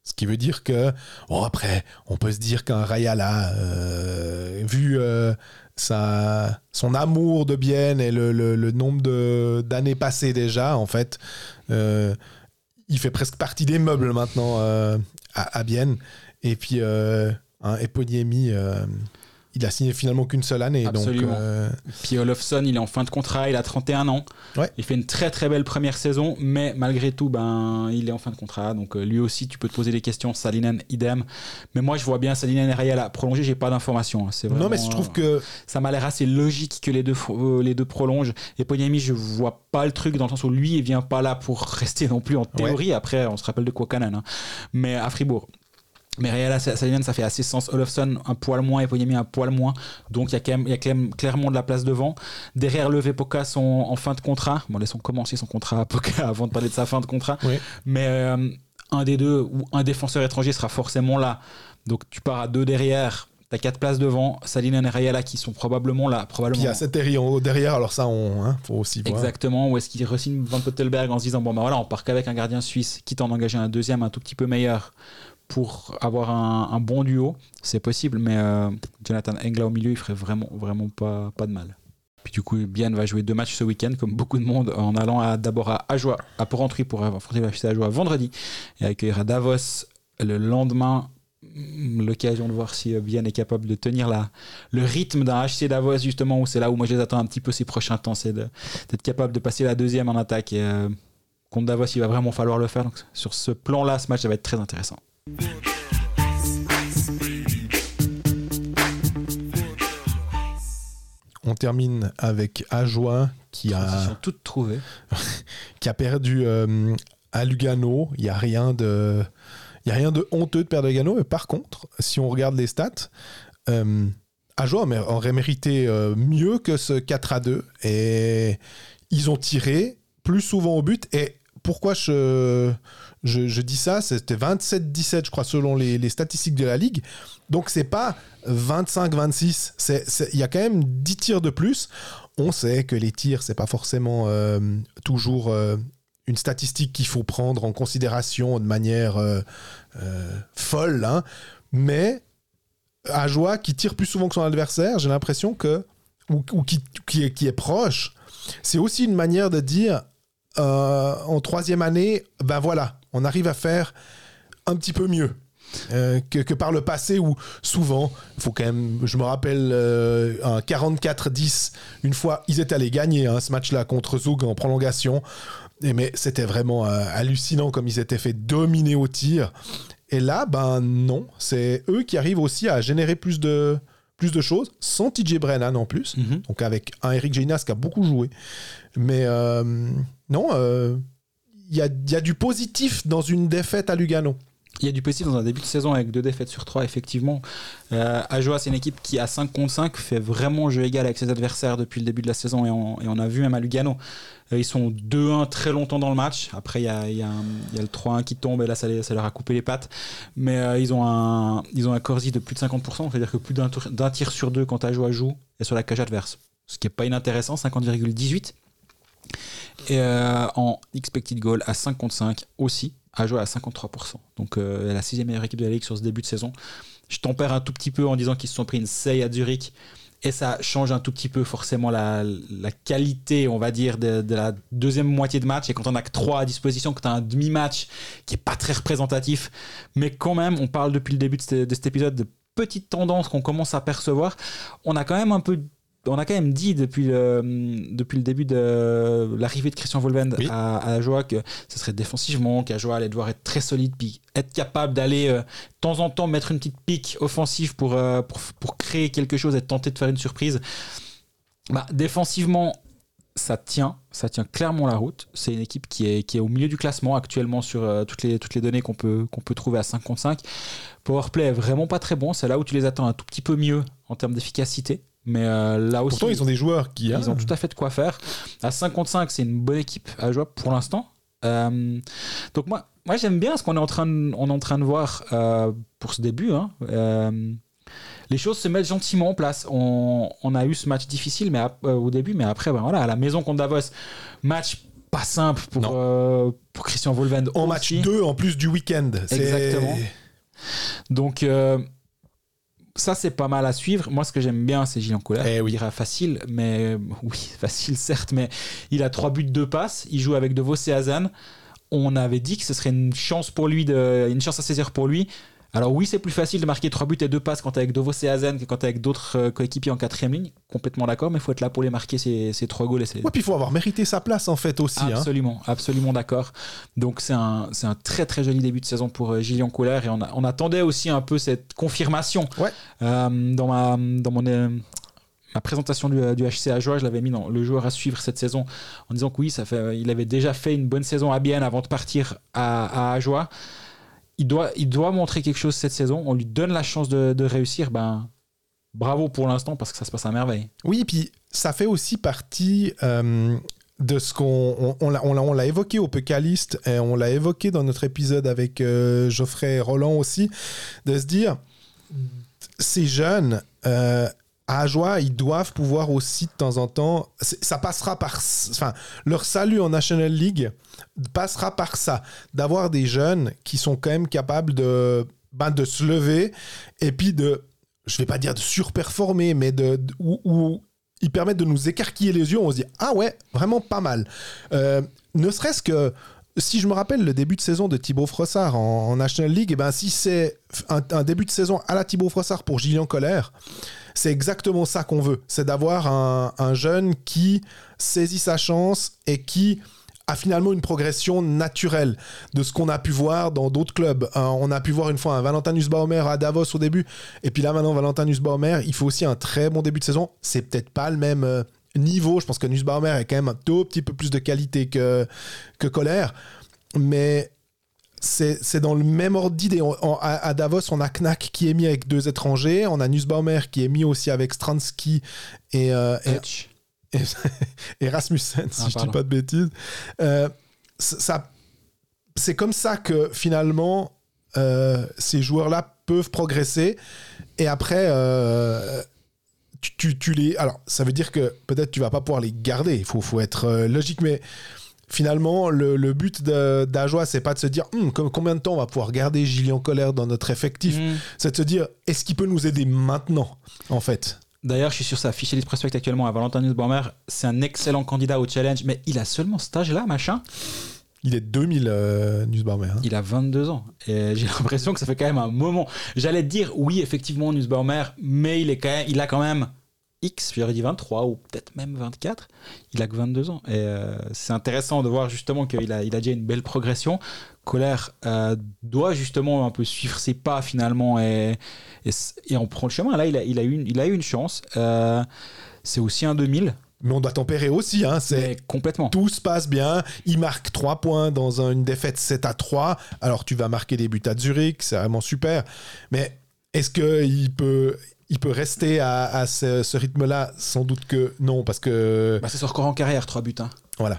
Ce qui veut dire que, bon après, on peut se dire qu'un Rayala, euh, vu euh, sa, son amour de Bienne et le, le- le nombre d'années passées déjà, en fait, euh, il fait presque partie des meubles maintenant euh, à, à. Et puis, euh, un Eponiemi, euh, il a signé finalement qu'une seule année. Absolument. Donc, euh, Puis Olofsson, il est en fin de contrat, il a 31 ans. Ouais. Il fait une très très belle première saison, mais malgré tout, ben, il est en fin de contrat. Donc euh, lui aussi, tu peux te poser des questions. Salinen, idem. Mais moi, je vois bien Salinen et Rayala prolonger, j'ai pas d'informations. hein. C'est non, mais je trouve euh, que ça m'a l'air assez logique que les deux, fro- euh, les deux prolongent. Et Ponyami, je vois pas le truc dans le sens où lui, il vient pas là pour rester non plus en théorie. Après, on se rappelle de Kwakanen, hein. mais à Fribourg. Mais Real Salinen, ça fait assez sens. Olofsson, un poil moins, et un poil moins. Donc, il y a, quand même, il y a quand même clairement de la place devant. Derrière, le Poca sont en fin de contrat. Bon, laissons commencer son contrat à Poca avant de parler de sa fin de contrat. Oui. Mais euh, un des deux ou un défenseur étranger sera forcément là. Donc, tu pars à deux derrière. T'as quatre places devant, Salinen et Rayala qui sont probablement là. puis Probablement. il y a Seteri en haut derrière, alors ça, on hein, faut aussi voir. Exactement, ou est-ce qu'il re-signe Van Pottelberg en se disant bon ben voilà, on part qu'avec un gardien suisse, quitte à en engager un deuxième un tout petit peu meilleur pour avoir un, bon duo, c'est possible, mais euh, Jonathan Engla au milieu, il ferait vraiment, vraiment pas, de mal. Puis du coup, Bian va jouer deux matchs ce week-end, comme beaucoup de monde, en allant d'abord à Ajoie, à Porrentruy pour affronter HC Ajoie vendredi, et accueillir Davos le lendemain. Mm, L'occasion de voir si euh, Bian est capable de tenir la, le rythme d'un HC Davos, justement, où c'est là où moi je les attends un petit peu ces prochains temps, c'est d'être capable de passer la deuxième en attaque. Et euh, contre Davos, il va vraiment falloir le faire. Donc, sur ce plan-là, ce match, ça va être très intéressant. On termine avec Ajoie qui a. Transition toute trouvée. qui a perdu euh, à Lugano. Il n'y a rien de. Il y a rien de honteux de perdre à Lugano, mais par contre, si on regarde les stats, euh, Ajoie mais aurait mérité euh, mieux que ce 4 à 2. Et ils ont tiré plus souvent au but. Et pourquoi je, je, dis ça C'était 27-17, je crois, selon les, statistiques de la Ligue. Donc, c'est pas 25-26. C'est- c'est- Il y a quand même 10 tirs de plus. On sait que les tirs, c'est pas forcément euh, toujours euh, une statistique qu'il faut prendre en considération de manière euh, folle. hein. Mais Ajoie, qui tire plus souvent que son adversaire, j'ai l'impression que. ou, qui est proche, c'est aussi une manière de dire euh, en troisième année, ben voilà, on arrive à faire un petit peu mieux. euh, que, que par le passé où souvent, faut quand même, je me rappelle euh, un 44-10, une fois ils étaient allés gagner hein, ce match-là contre Zug en prolongation, Et mais c'était vraiment euh, hallucinant comme ils étaient fait dominer au tir. Et là, ben non, c'est eux qui arrivent aussi à générer plus de, plus de choses, sans TJ Brennan en plus, Mhm. donc avec un Eric Géinas qui a beaucoup joué. Mais euh, non, euh, il y, a, il y a du positif dans une défaite à Lugano. Il y a du possible dans un début de saison avec deux défaites sur trois, effectivement. Euh, Ajoa, c'est une équipe qui, à 5 contre 5, fait vraiment jeu égal avec ses adversaires depuis le début de la saison. Et on, a vu même à Lugano. Euh, ils sont 2-1 très longtemps dans le match. Après, il y a, le 3-1 qui tombe et là, ça, leur a coupé les pattes. Mais euh, ils, ont un, ils ont un corsi de plus de 50%, c'est-à-dire que plus d'un tir sur deux quand Ajoa joue est sur la cage adverse. Ce qui n'est pas inintéressant, 50,18. Et euh, en expected goal à 5 contre 5 aussi, Ajoa à 53%. Donc euh, la sixième meilleure équipe de la ligue sur ce début de saison. Je tempère un tout petit peu en disant qu'ils se sont pris une seille à Zurich. Et ça change un tout petit peu forcément la, qualité, on va dire, de, la deuxième moitié de match. Et quand on a que 3 à disposition, quand tu as un demi-match qui est pas très représentatif, mais quand même, on parle depuis le début de, de cet épisode de petites tendances qu'on commence à percevoir. On a quand même un peu on a quand même dit depuis le, depuis le début de l'arrivée de Christian Volvend Oui. à, à Ajoa que ce serait défensivement, qu'Ajoa allait devoir être très solide, puis être capable d'aller euh, de temps en temps mettre une petite pique offensive pour, euh, pour, pour créer quelque chose et tenter de faire une surprise. Bah, défensivement, ça tient, ça tient clairement la route. C'est une équipe qui est, qui est au milieu du classement actuellement sur euh, toutes, les, toutes les données qu'on peut, qu'on peut trouver à 5 contre 5. Powerplay est vraiment pas très bon. C'est là où tu les attends un tout petit peu mieux en termes d'efficacité. Mais euh, là aussi, Pourtant, ils ont des joueurs qui. hein, ils ont tout à fait de quoi faire. À 55, c'est une bonne équipe à jouer pour l'instant. Euh, donc moi, moi j'aime bien ce qu'on est en train de, on est en train de voir euh, pour ce début. hein. Les choses se mettent gentiment en place. On, on a eu ce match difficile mais au début, mais après, ben voilà, à la maison contre Davos, match pas simple pour, pour Christian Volvend. En match aussi. 2 en plus du week-end. Exactement. Donc ça c'est pas mal à suivre. Moi ce que j'aime bien c'est Gilles Colère. Eh oui. Il facile, mais oui facile certes, mais il a trois buts de passe. Il joue avec De Vos et Hazan. On avait dit que ce serait une chance pour lui, de, une chance à saisir pour lui. Alors oui, c'est plus facile de marquer trois buts et deux passes quand t'es avec Devos et Hazen que quand t'es avec d'autres euh, coéquipiers en quatrième ligne. Complètement d'accord, mais il faut être là pour les marquer ces, ces trois goals. Et ces... Ouais, puis il faut avoir mérité sa place en fait aussi. hein. Absolument, absolument d'accord. Donc c'est un, c'est un très très joli début de saison pour euh, Gillian Couler et on, a- on attendait aussi un peu cette confirmation. Ouais. Euh, dans ma, dans mon, euh, présentation du, du HC à Joie, je l'avais mis dans le joueur à suivre cette saison en disant que oui, ça fait, il avait déjà fait une bonne saison à Bienne avant de partir à, à Ajoie. Il doit, il doit montrer quelque chose cette saison. On lui donne la chance de, réussir. Ben, bravo pour l'instant parce que ça se passe à merveille. Oui, puis ça fait aussi partie euh, de ce qu'on on l'a évoqué au Pécaliste et on l'a évoqué dans notre épisode avec euh, Geoffrey Roland aussi, de se dire ces jeunes euh, à Ajoie, ils doivent pouvoir aussi de temps en temps, ça passera par, enfin, leur salut en National League passera par ça, d'avoir des jeunes qui sont quand même capables de, ben, de se lever et puis de, je vais pas dire de surperformer, mais de, de- où ils permettent de nous écarquiller les yeux, on se dit ah ouais, vraiment pas mal. Euh, ne serait-ce que si je me rappelle le début de saison de Thibaut Frossard en, National League, et ben si c'est un, début de saison à la Thibaut Frossard pour Gillian Colère, c'est exactement ça qu'on veut. C'est d'avoir un, un jeune qui saisit sa chance et qui a finalement une progression naturelle de ce qu'on a pu voir dans d'autres clubs. On a pu voir une fois un Valentin Nussbaumer à Davos au début, et puis là maintenant Valentin Nussbaumer, il faut aussi un très bon début de saison. C'est peut-être pas le même euh, niveau, je pense que Nussbaumer a quand même un tout petit peu plus de qualité que, que Colère, mais c'est dans le même ordre d'idée. À, Davos, on a Knack qui est mis avec deux étrangers, on a Nussbaumer qui est mis aussi avec Stransky et, euh, et, et, et Rasmussen, si Ah, je dis pas de bêtises. Euh, ça, c'est comme ça que finalement euh, ces joueurs-là peuvent progresser. Et après, euh, tu, tu- tu les. Alors, ça veut dire que peut-être tu vas pas pouvoir les garder. Il faut, faut être euh, logique, mais finalement, le, le but d'Ajoie, c'est pas de se dire Hum, com- combien de temps on va pouvoir garder Gillian Colère dans notre effectif? Mm. C'est de se dire est-ce qu'il peut nous aider maintenant, en fait? D'ailleurs, je suis sur sa fiche Prospect actuellement à Valentin Nussbaumer. C'est un excellent candidat au challenge, mais il a seulement cet âge-là, machin. Il est 2000, euh, Nussbaumer. hein. Il a 22 ans. Et j'ai l'impression que ça fait quand même un moment. J'allais dire, oui, effectivement, Nussbaumer, mais il, est quand même, il a quand même X, j'aurais dit 23 ou peut-être même 24. Il a que 22 ans. Et euh, c'est intéressant de voir justement qu'il a, il a déjà une belle progression. Colère euh, doit justement un peu suivre ses pas finalement et, et, et on prend le chemin. Là, il a, il a, eu, une, il a eu une chance. Euh, c'est aussi un 2000. Mais on doit tempérer aussi. Hein, c'est complètement. tout se passe bien. Il marque 3 points dans un- une défaite 7 à 3. Alors tu vas marquer des buts à Zurich, c'est vraiment super. Mais est-ce qu'il peut, il peut rester à, à ce, ce rythme-là? Sans doute que non, parce que Bah, c'est son record en carrière, 3 buts. hein. voilà.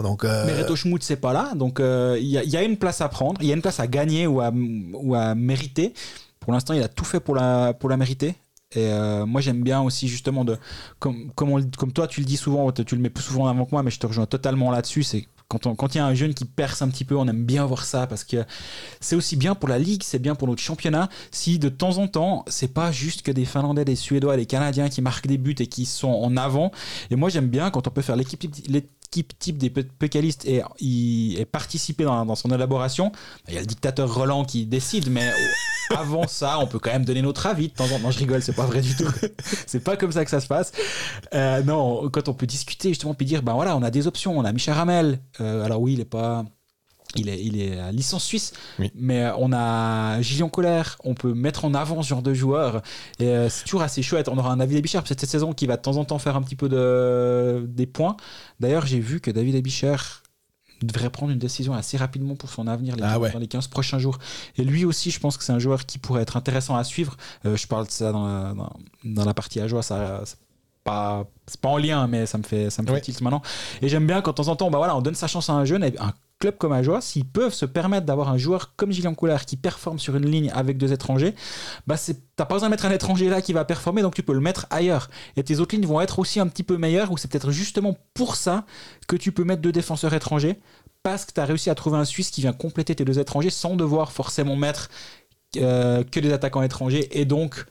Donc euh, Mais Reto Schmutz, c'est pas là. Donc, euh, il y, y a une place à prendre. Il y a une place à gagner ou à, ou à mériter. Pour l'instant, il a tout fait pour la, pour la mériter. Et euh, moi, j'aime bien aussi, justement, de, comme, comme, toi, tu le dis souvent, tu le mets plus souvent avant que moi, mais je te rejoins totalement là-dessus. C'est quand on- quand il y a un jeune qui perce un petit peu, on aime bien voir ça parce que c'est aussi bien pour la ligue, c'est bien pour notre championnat. Si de temps en temps, c'est pas juste que des Finlandais, des Suédois, des Canadiens qui marquent des buts et qui sont en avant. Et moi, j'aime bien quand on peut faire l'équipe l'équipe type des pécalistes et, et participer dans, dans son élaboration. Il y a le dictateur Roland qui décide, mais avant ça, on peut quand même donner notre avis de temps en temps. Non, je rigole, c'est pas vrai du tout. c'est pas comme ça que ça se passe. Euh, non, quand on peut discuter justement puis dire, ben voilà, on a des options. On a Michel Ramel. Euh, alors oui, il est pas. Il est, il est à licence suisse, Oui. mais euh, on a Gillian Colère, on peut mettre en avant ce genre de joueur. Et euh, c'est toujours assez chouette. On aura un David Abichard cette saison qui va de temps en temps faire un petit peu de, des points. D'ailleurs, j'ai vu que David Abichard devrait prendre une décision assez rapidement pour son avenir les, Ah ouais. dans les 15 prochains jours. Et lui aussi, je pense que c'est un joueur qui pourrait être intéressant à suivre. Euh, je parle de ça dans la, dans, dans la partie à joie, ça c'est pas c'est pas en lien mais ça me fait ça me fait Ouais. tilt maintenant et j'aime bien quand de temps en temps bah voilà on donne sa chance à un jeune et un club comme Ajoie s'ils peuvent se permettre d'avoir un joueur comme Gillian Coulard qui performe sur une ligne avec deux étrangers bah t'as pas besoin de mettre un étranger là qui va performer donc tu peux le mettre ailleurs et tes autres lignes vont être aussi un petit peu meilleures ou c'est peut-être justement pour ça que tu peux mettre deux défenseurs étrangers parce que tu as réussi à trouver un Suisse qui vient compléter tes deux étrangers sans devoir forcément mettre euh, que des attaquants étrangers et donc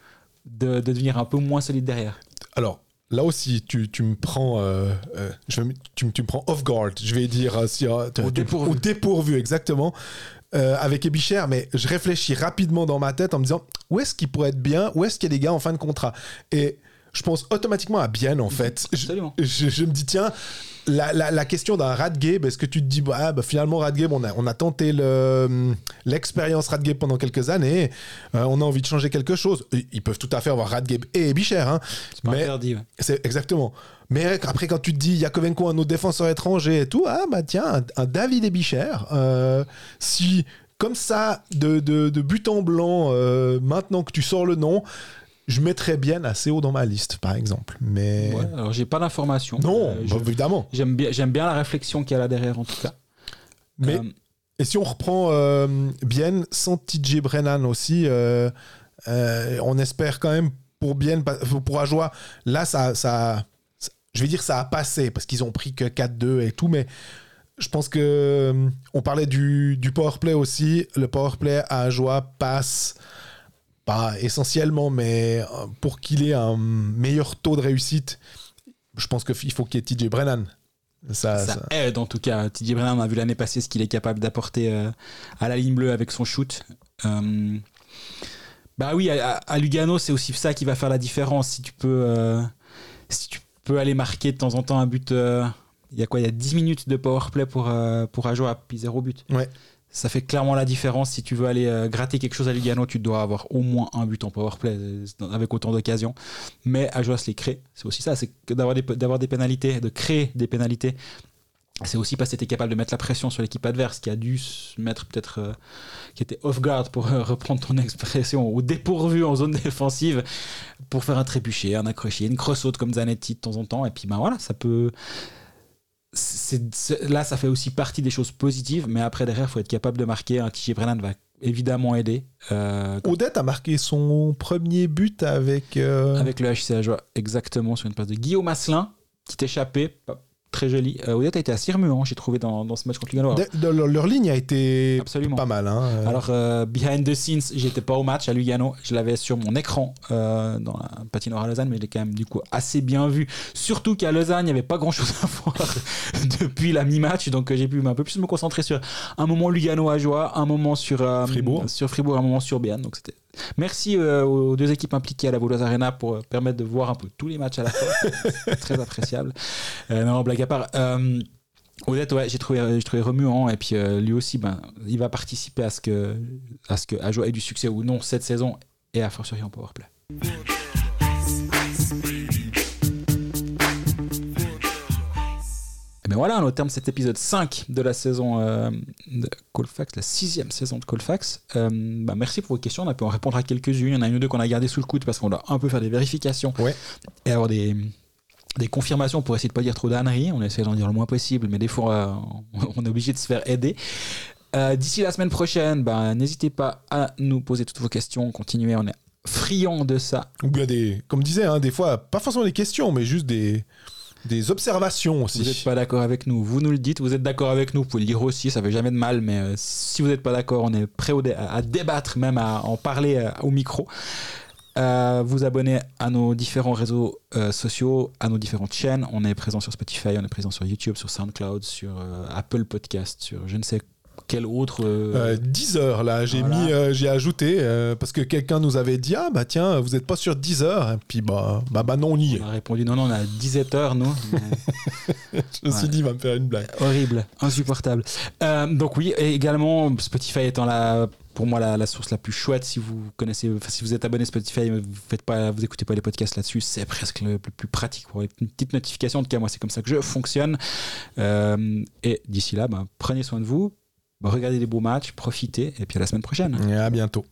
de devenir un peu moins solide derrière. Alors, là aussi, tu, tu me prends, euh, euh, je vais me- tu, me- tu me prends off guard, je vais dire, euh, si, Au dépourvu. au dépourvu, exactement, euh, avec Ebicher, mais je réfléchis rapidement dans ma tête en me disant, où est-ce qu'il pourrait être bien, où est-ce qu'il y a des gars en fin de contrat? Et je pense automatiquement à Bien, en fait. Je, Absolument. je- je me dis, tiens, la, la- la question d'un Radgeb, est-ce que tu te dis, bah, bah, finalement, Radgeb, on a, on a tenté le- l'expérience Radgeb pendant quelques années, euh, on a envie de changer quelque chose. Ils peuvent tout à fait avoir Radgeb et Ebicher, hein, C'est pas interdit. ouais. c'est exactement. Mais après, quand tu te dis Yakovenko, un autre défenseur étranger et tout, ah bah tiens, un, un David Ebicher, euh, si comme ça, de, de, de but en blanc, euh, maintenant que tu sors le nom, je mettrais bien assez haut dans ma liste, par exemple. Mais Ouais, alors j'ai pas d'informations. non, Euh, bah, je- évidemment. J'aime bien, j'aime bien la réflexion qu'il y a là derrière en tout cas. Mais Euh, et si on reprend euh, bien sans TJ Brennan aussi, euh, on espère quand même pour bien pour Ajoie, là ça, ça, ça- je vais dire ça a passé parce qu'ils ont pris que 4-2 et tout, mais je pense que on parlait du, du powerplay aussi. Le powerplay à Ajoie passe pas essentiellement, mais euh, pour qu'il ait un meilleur taux de réussite, je pense qu'il faut qu'il y ait TJ Brennan. Ça, ça ça- aide en tout cas. Teddy Brennan, on a vu l'année passée ce qu'il est capable d'apporter euh, à la ligne bleue avec son shoot. Euh, bah oui, à, à Lugano, c'est aussi ça qui va faire la différence. Si tu peux, euh, si tu peux aller marquer de temps en temps un but. il y a quoi? Il y a 10 minutes de powerplay pour, pour Ajoa, puis zéro but. Ouais. Ça fait clairement la différence. Si tu veux aller euh, gratter quelque chose à Lugano, tu dois avoir au moins un but en powerplay euh, avec autant d'occasions. Mais Ajoa se les crée. C'est aussi ça, c'est d'avoir des, d'avoir des pénalités, de créer des pénalités. C'est aussi parce que tu es capable de mettre la pression sur l'équipe adverse qui a dû se mettre peut-être, euh, qui était off guard pour reprendre ton expression, ou dépourvu en zone défensive pour faire un trébuchet, un accroché, une cross-out comme Zanetti de temps en temps. Et puis ben voilà, ça peut. Là, ça fait aussi partie des choses positives, mais après, derrière, il faut être capable de marquer. Un TJ Brennan va évidemment aider. euh, Odette a marqué son premier but avec. euh, avec le HC Ajoie, exactement, sur une passe de Guillaume Asselin, qui échappé, pas- très joli. Euh, Odette a été assez remuant, j'ai trouvé, dans, dans ce match contre Lugano. de- de- leur, leur ligne a été Absolument. pas mal. Hein. euh. Alors, euh, behind the scenes, j'étais pas au match à Lugano. Je l'avais sur mon écran euh, dans la patinoire à Lausanne, mais je l'ai quand même du coup assez bien vu. Surtout qu'à Lausanne, il n'y avait pas grand chose à voir depuis la mi-match. Donc, euh, j'ai pu un peu plus me concentrer sur un moment Lugano à Joie, un moment sur Fribourg. sur Fribourg, un moment sur Béane. Donc, c'était. Merci euh, aux deux équipes impliquées à la Boulogne Arena pour euh, permettre de voir un peu tous les matchs à la fois. Très appréciable. Euh, non, blague à part. Euh, Odette, ouais, j'ai trouvé, j'ai trouvé remuant. Et puis euh, lui aussi, ben, il va participer à ce que, à ce que ait du succès ou non cette saison et à fortiori en powerplay. Et bien voilà, on est au terme de cet épisode 5 de la saison euh, de Colfax, la sixième saison de Colfax. Euh, bah, merci pour vos questions, on a pu en répondre à quelques-unes. Il y en a une ou deux qu'on a gardé sous le coude parce qu'on doit un peu faire des vérifications Ouais. et avoir des, des confirmations pour essayer de pas dire trop d'âneries. On essaie d'en dire le moins possible, mais des fois, euh, on est obligé de se faire aider. D'ici la semaine prochaine, bah, n'hésitez pas à nous poser toutes vos questions, continuez, on est friand de ça. Ou bien des, comme disait, hein, des fois, pas forcément des questions, mais juste des, des observations aussi. Vous n'êtes pas d'accord avec nous, vous nous le dites. Vous êtes d'accord avec nous, vous pouvez le dire aussi, ça fait jamais de mal. Mais euh, si vous n'êtes pas d'accord, on est prêt à, débattre, même à en parler euh, au micro. Euh, vous abonner à nos différents réseaux sociaux, à nos différentes chaînes. On est présent sur Spotify, on est présent sur YouTube, sur SoundCloud, sur Apple Podcast, sur je ne sais quel autre. euh, Euh, 10 heures là, j'ai Voilà. mis, euh, j'ai ajouté euh, parce que quelqu'un nous avait dit ah bah tiens vous êtes pas sur 10 heures et puis bah bah, bah non on y est. on a répondu non, non, on a 17 heures, nous. Mais- Je me suis dit il va me faire une blague. Horrible, insupportable. Donc oui, et également Spotify étant la, pour moi la, la source la plus chouette. Si vous connaissez, enfin, si vous êtes abonné Spotify, vous faites pas, vous écoutez pas les podcasts là-dessus, c'est presque le, le plus pratique pour une petite notification. En tout cas, moi, c'est comme ça que je fonctionne. Euh, et d'ici là, ben, prenez soin de vous, regardez des beaux matchs, profitez, et puis à la semaine prochaine. Et à bientôt.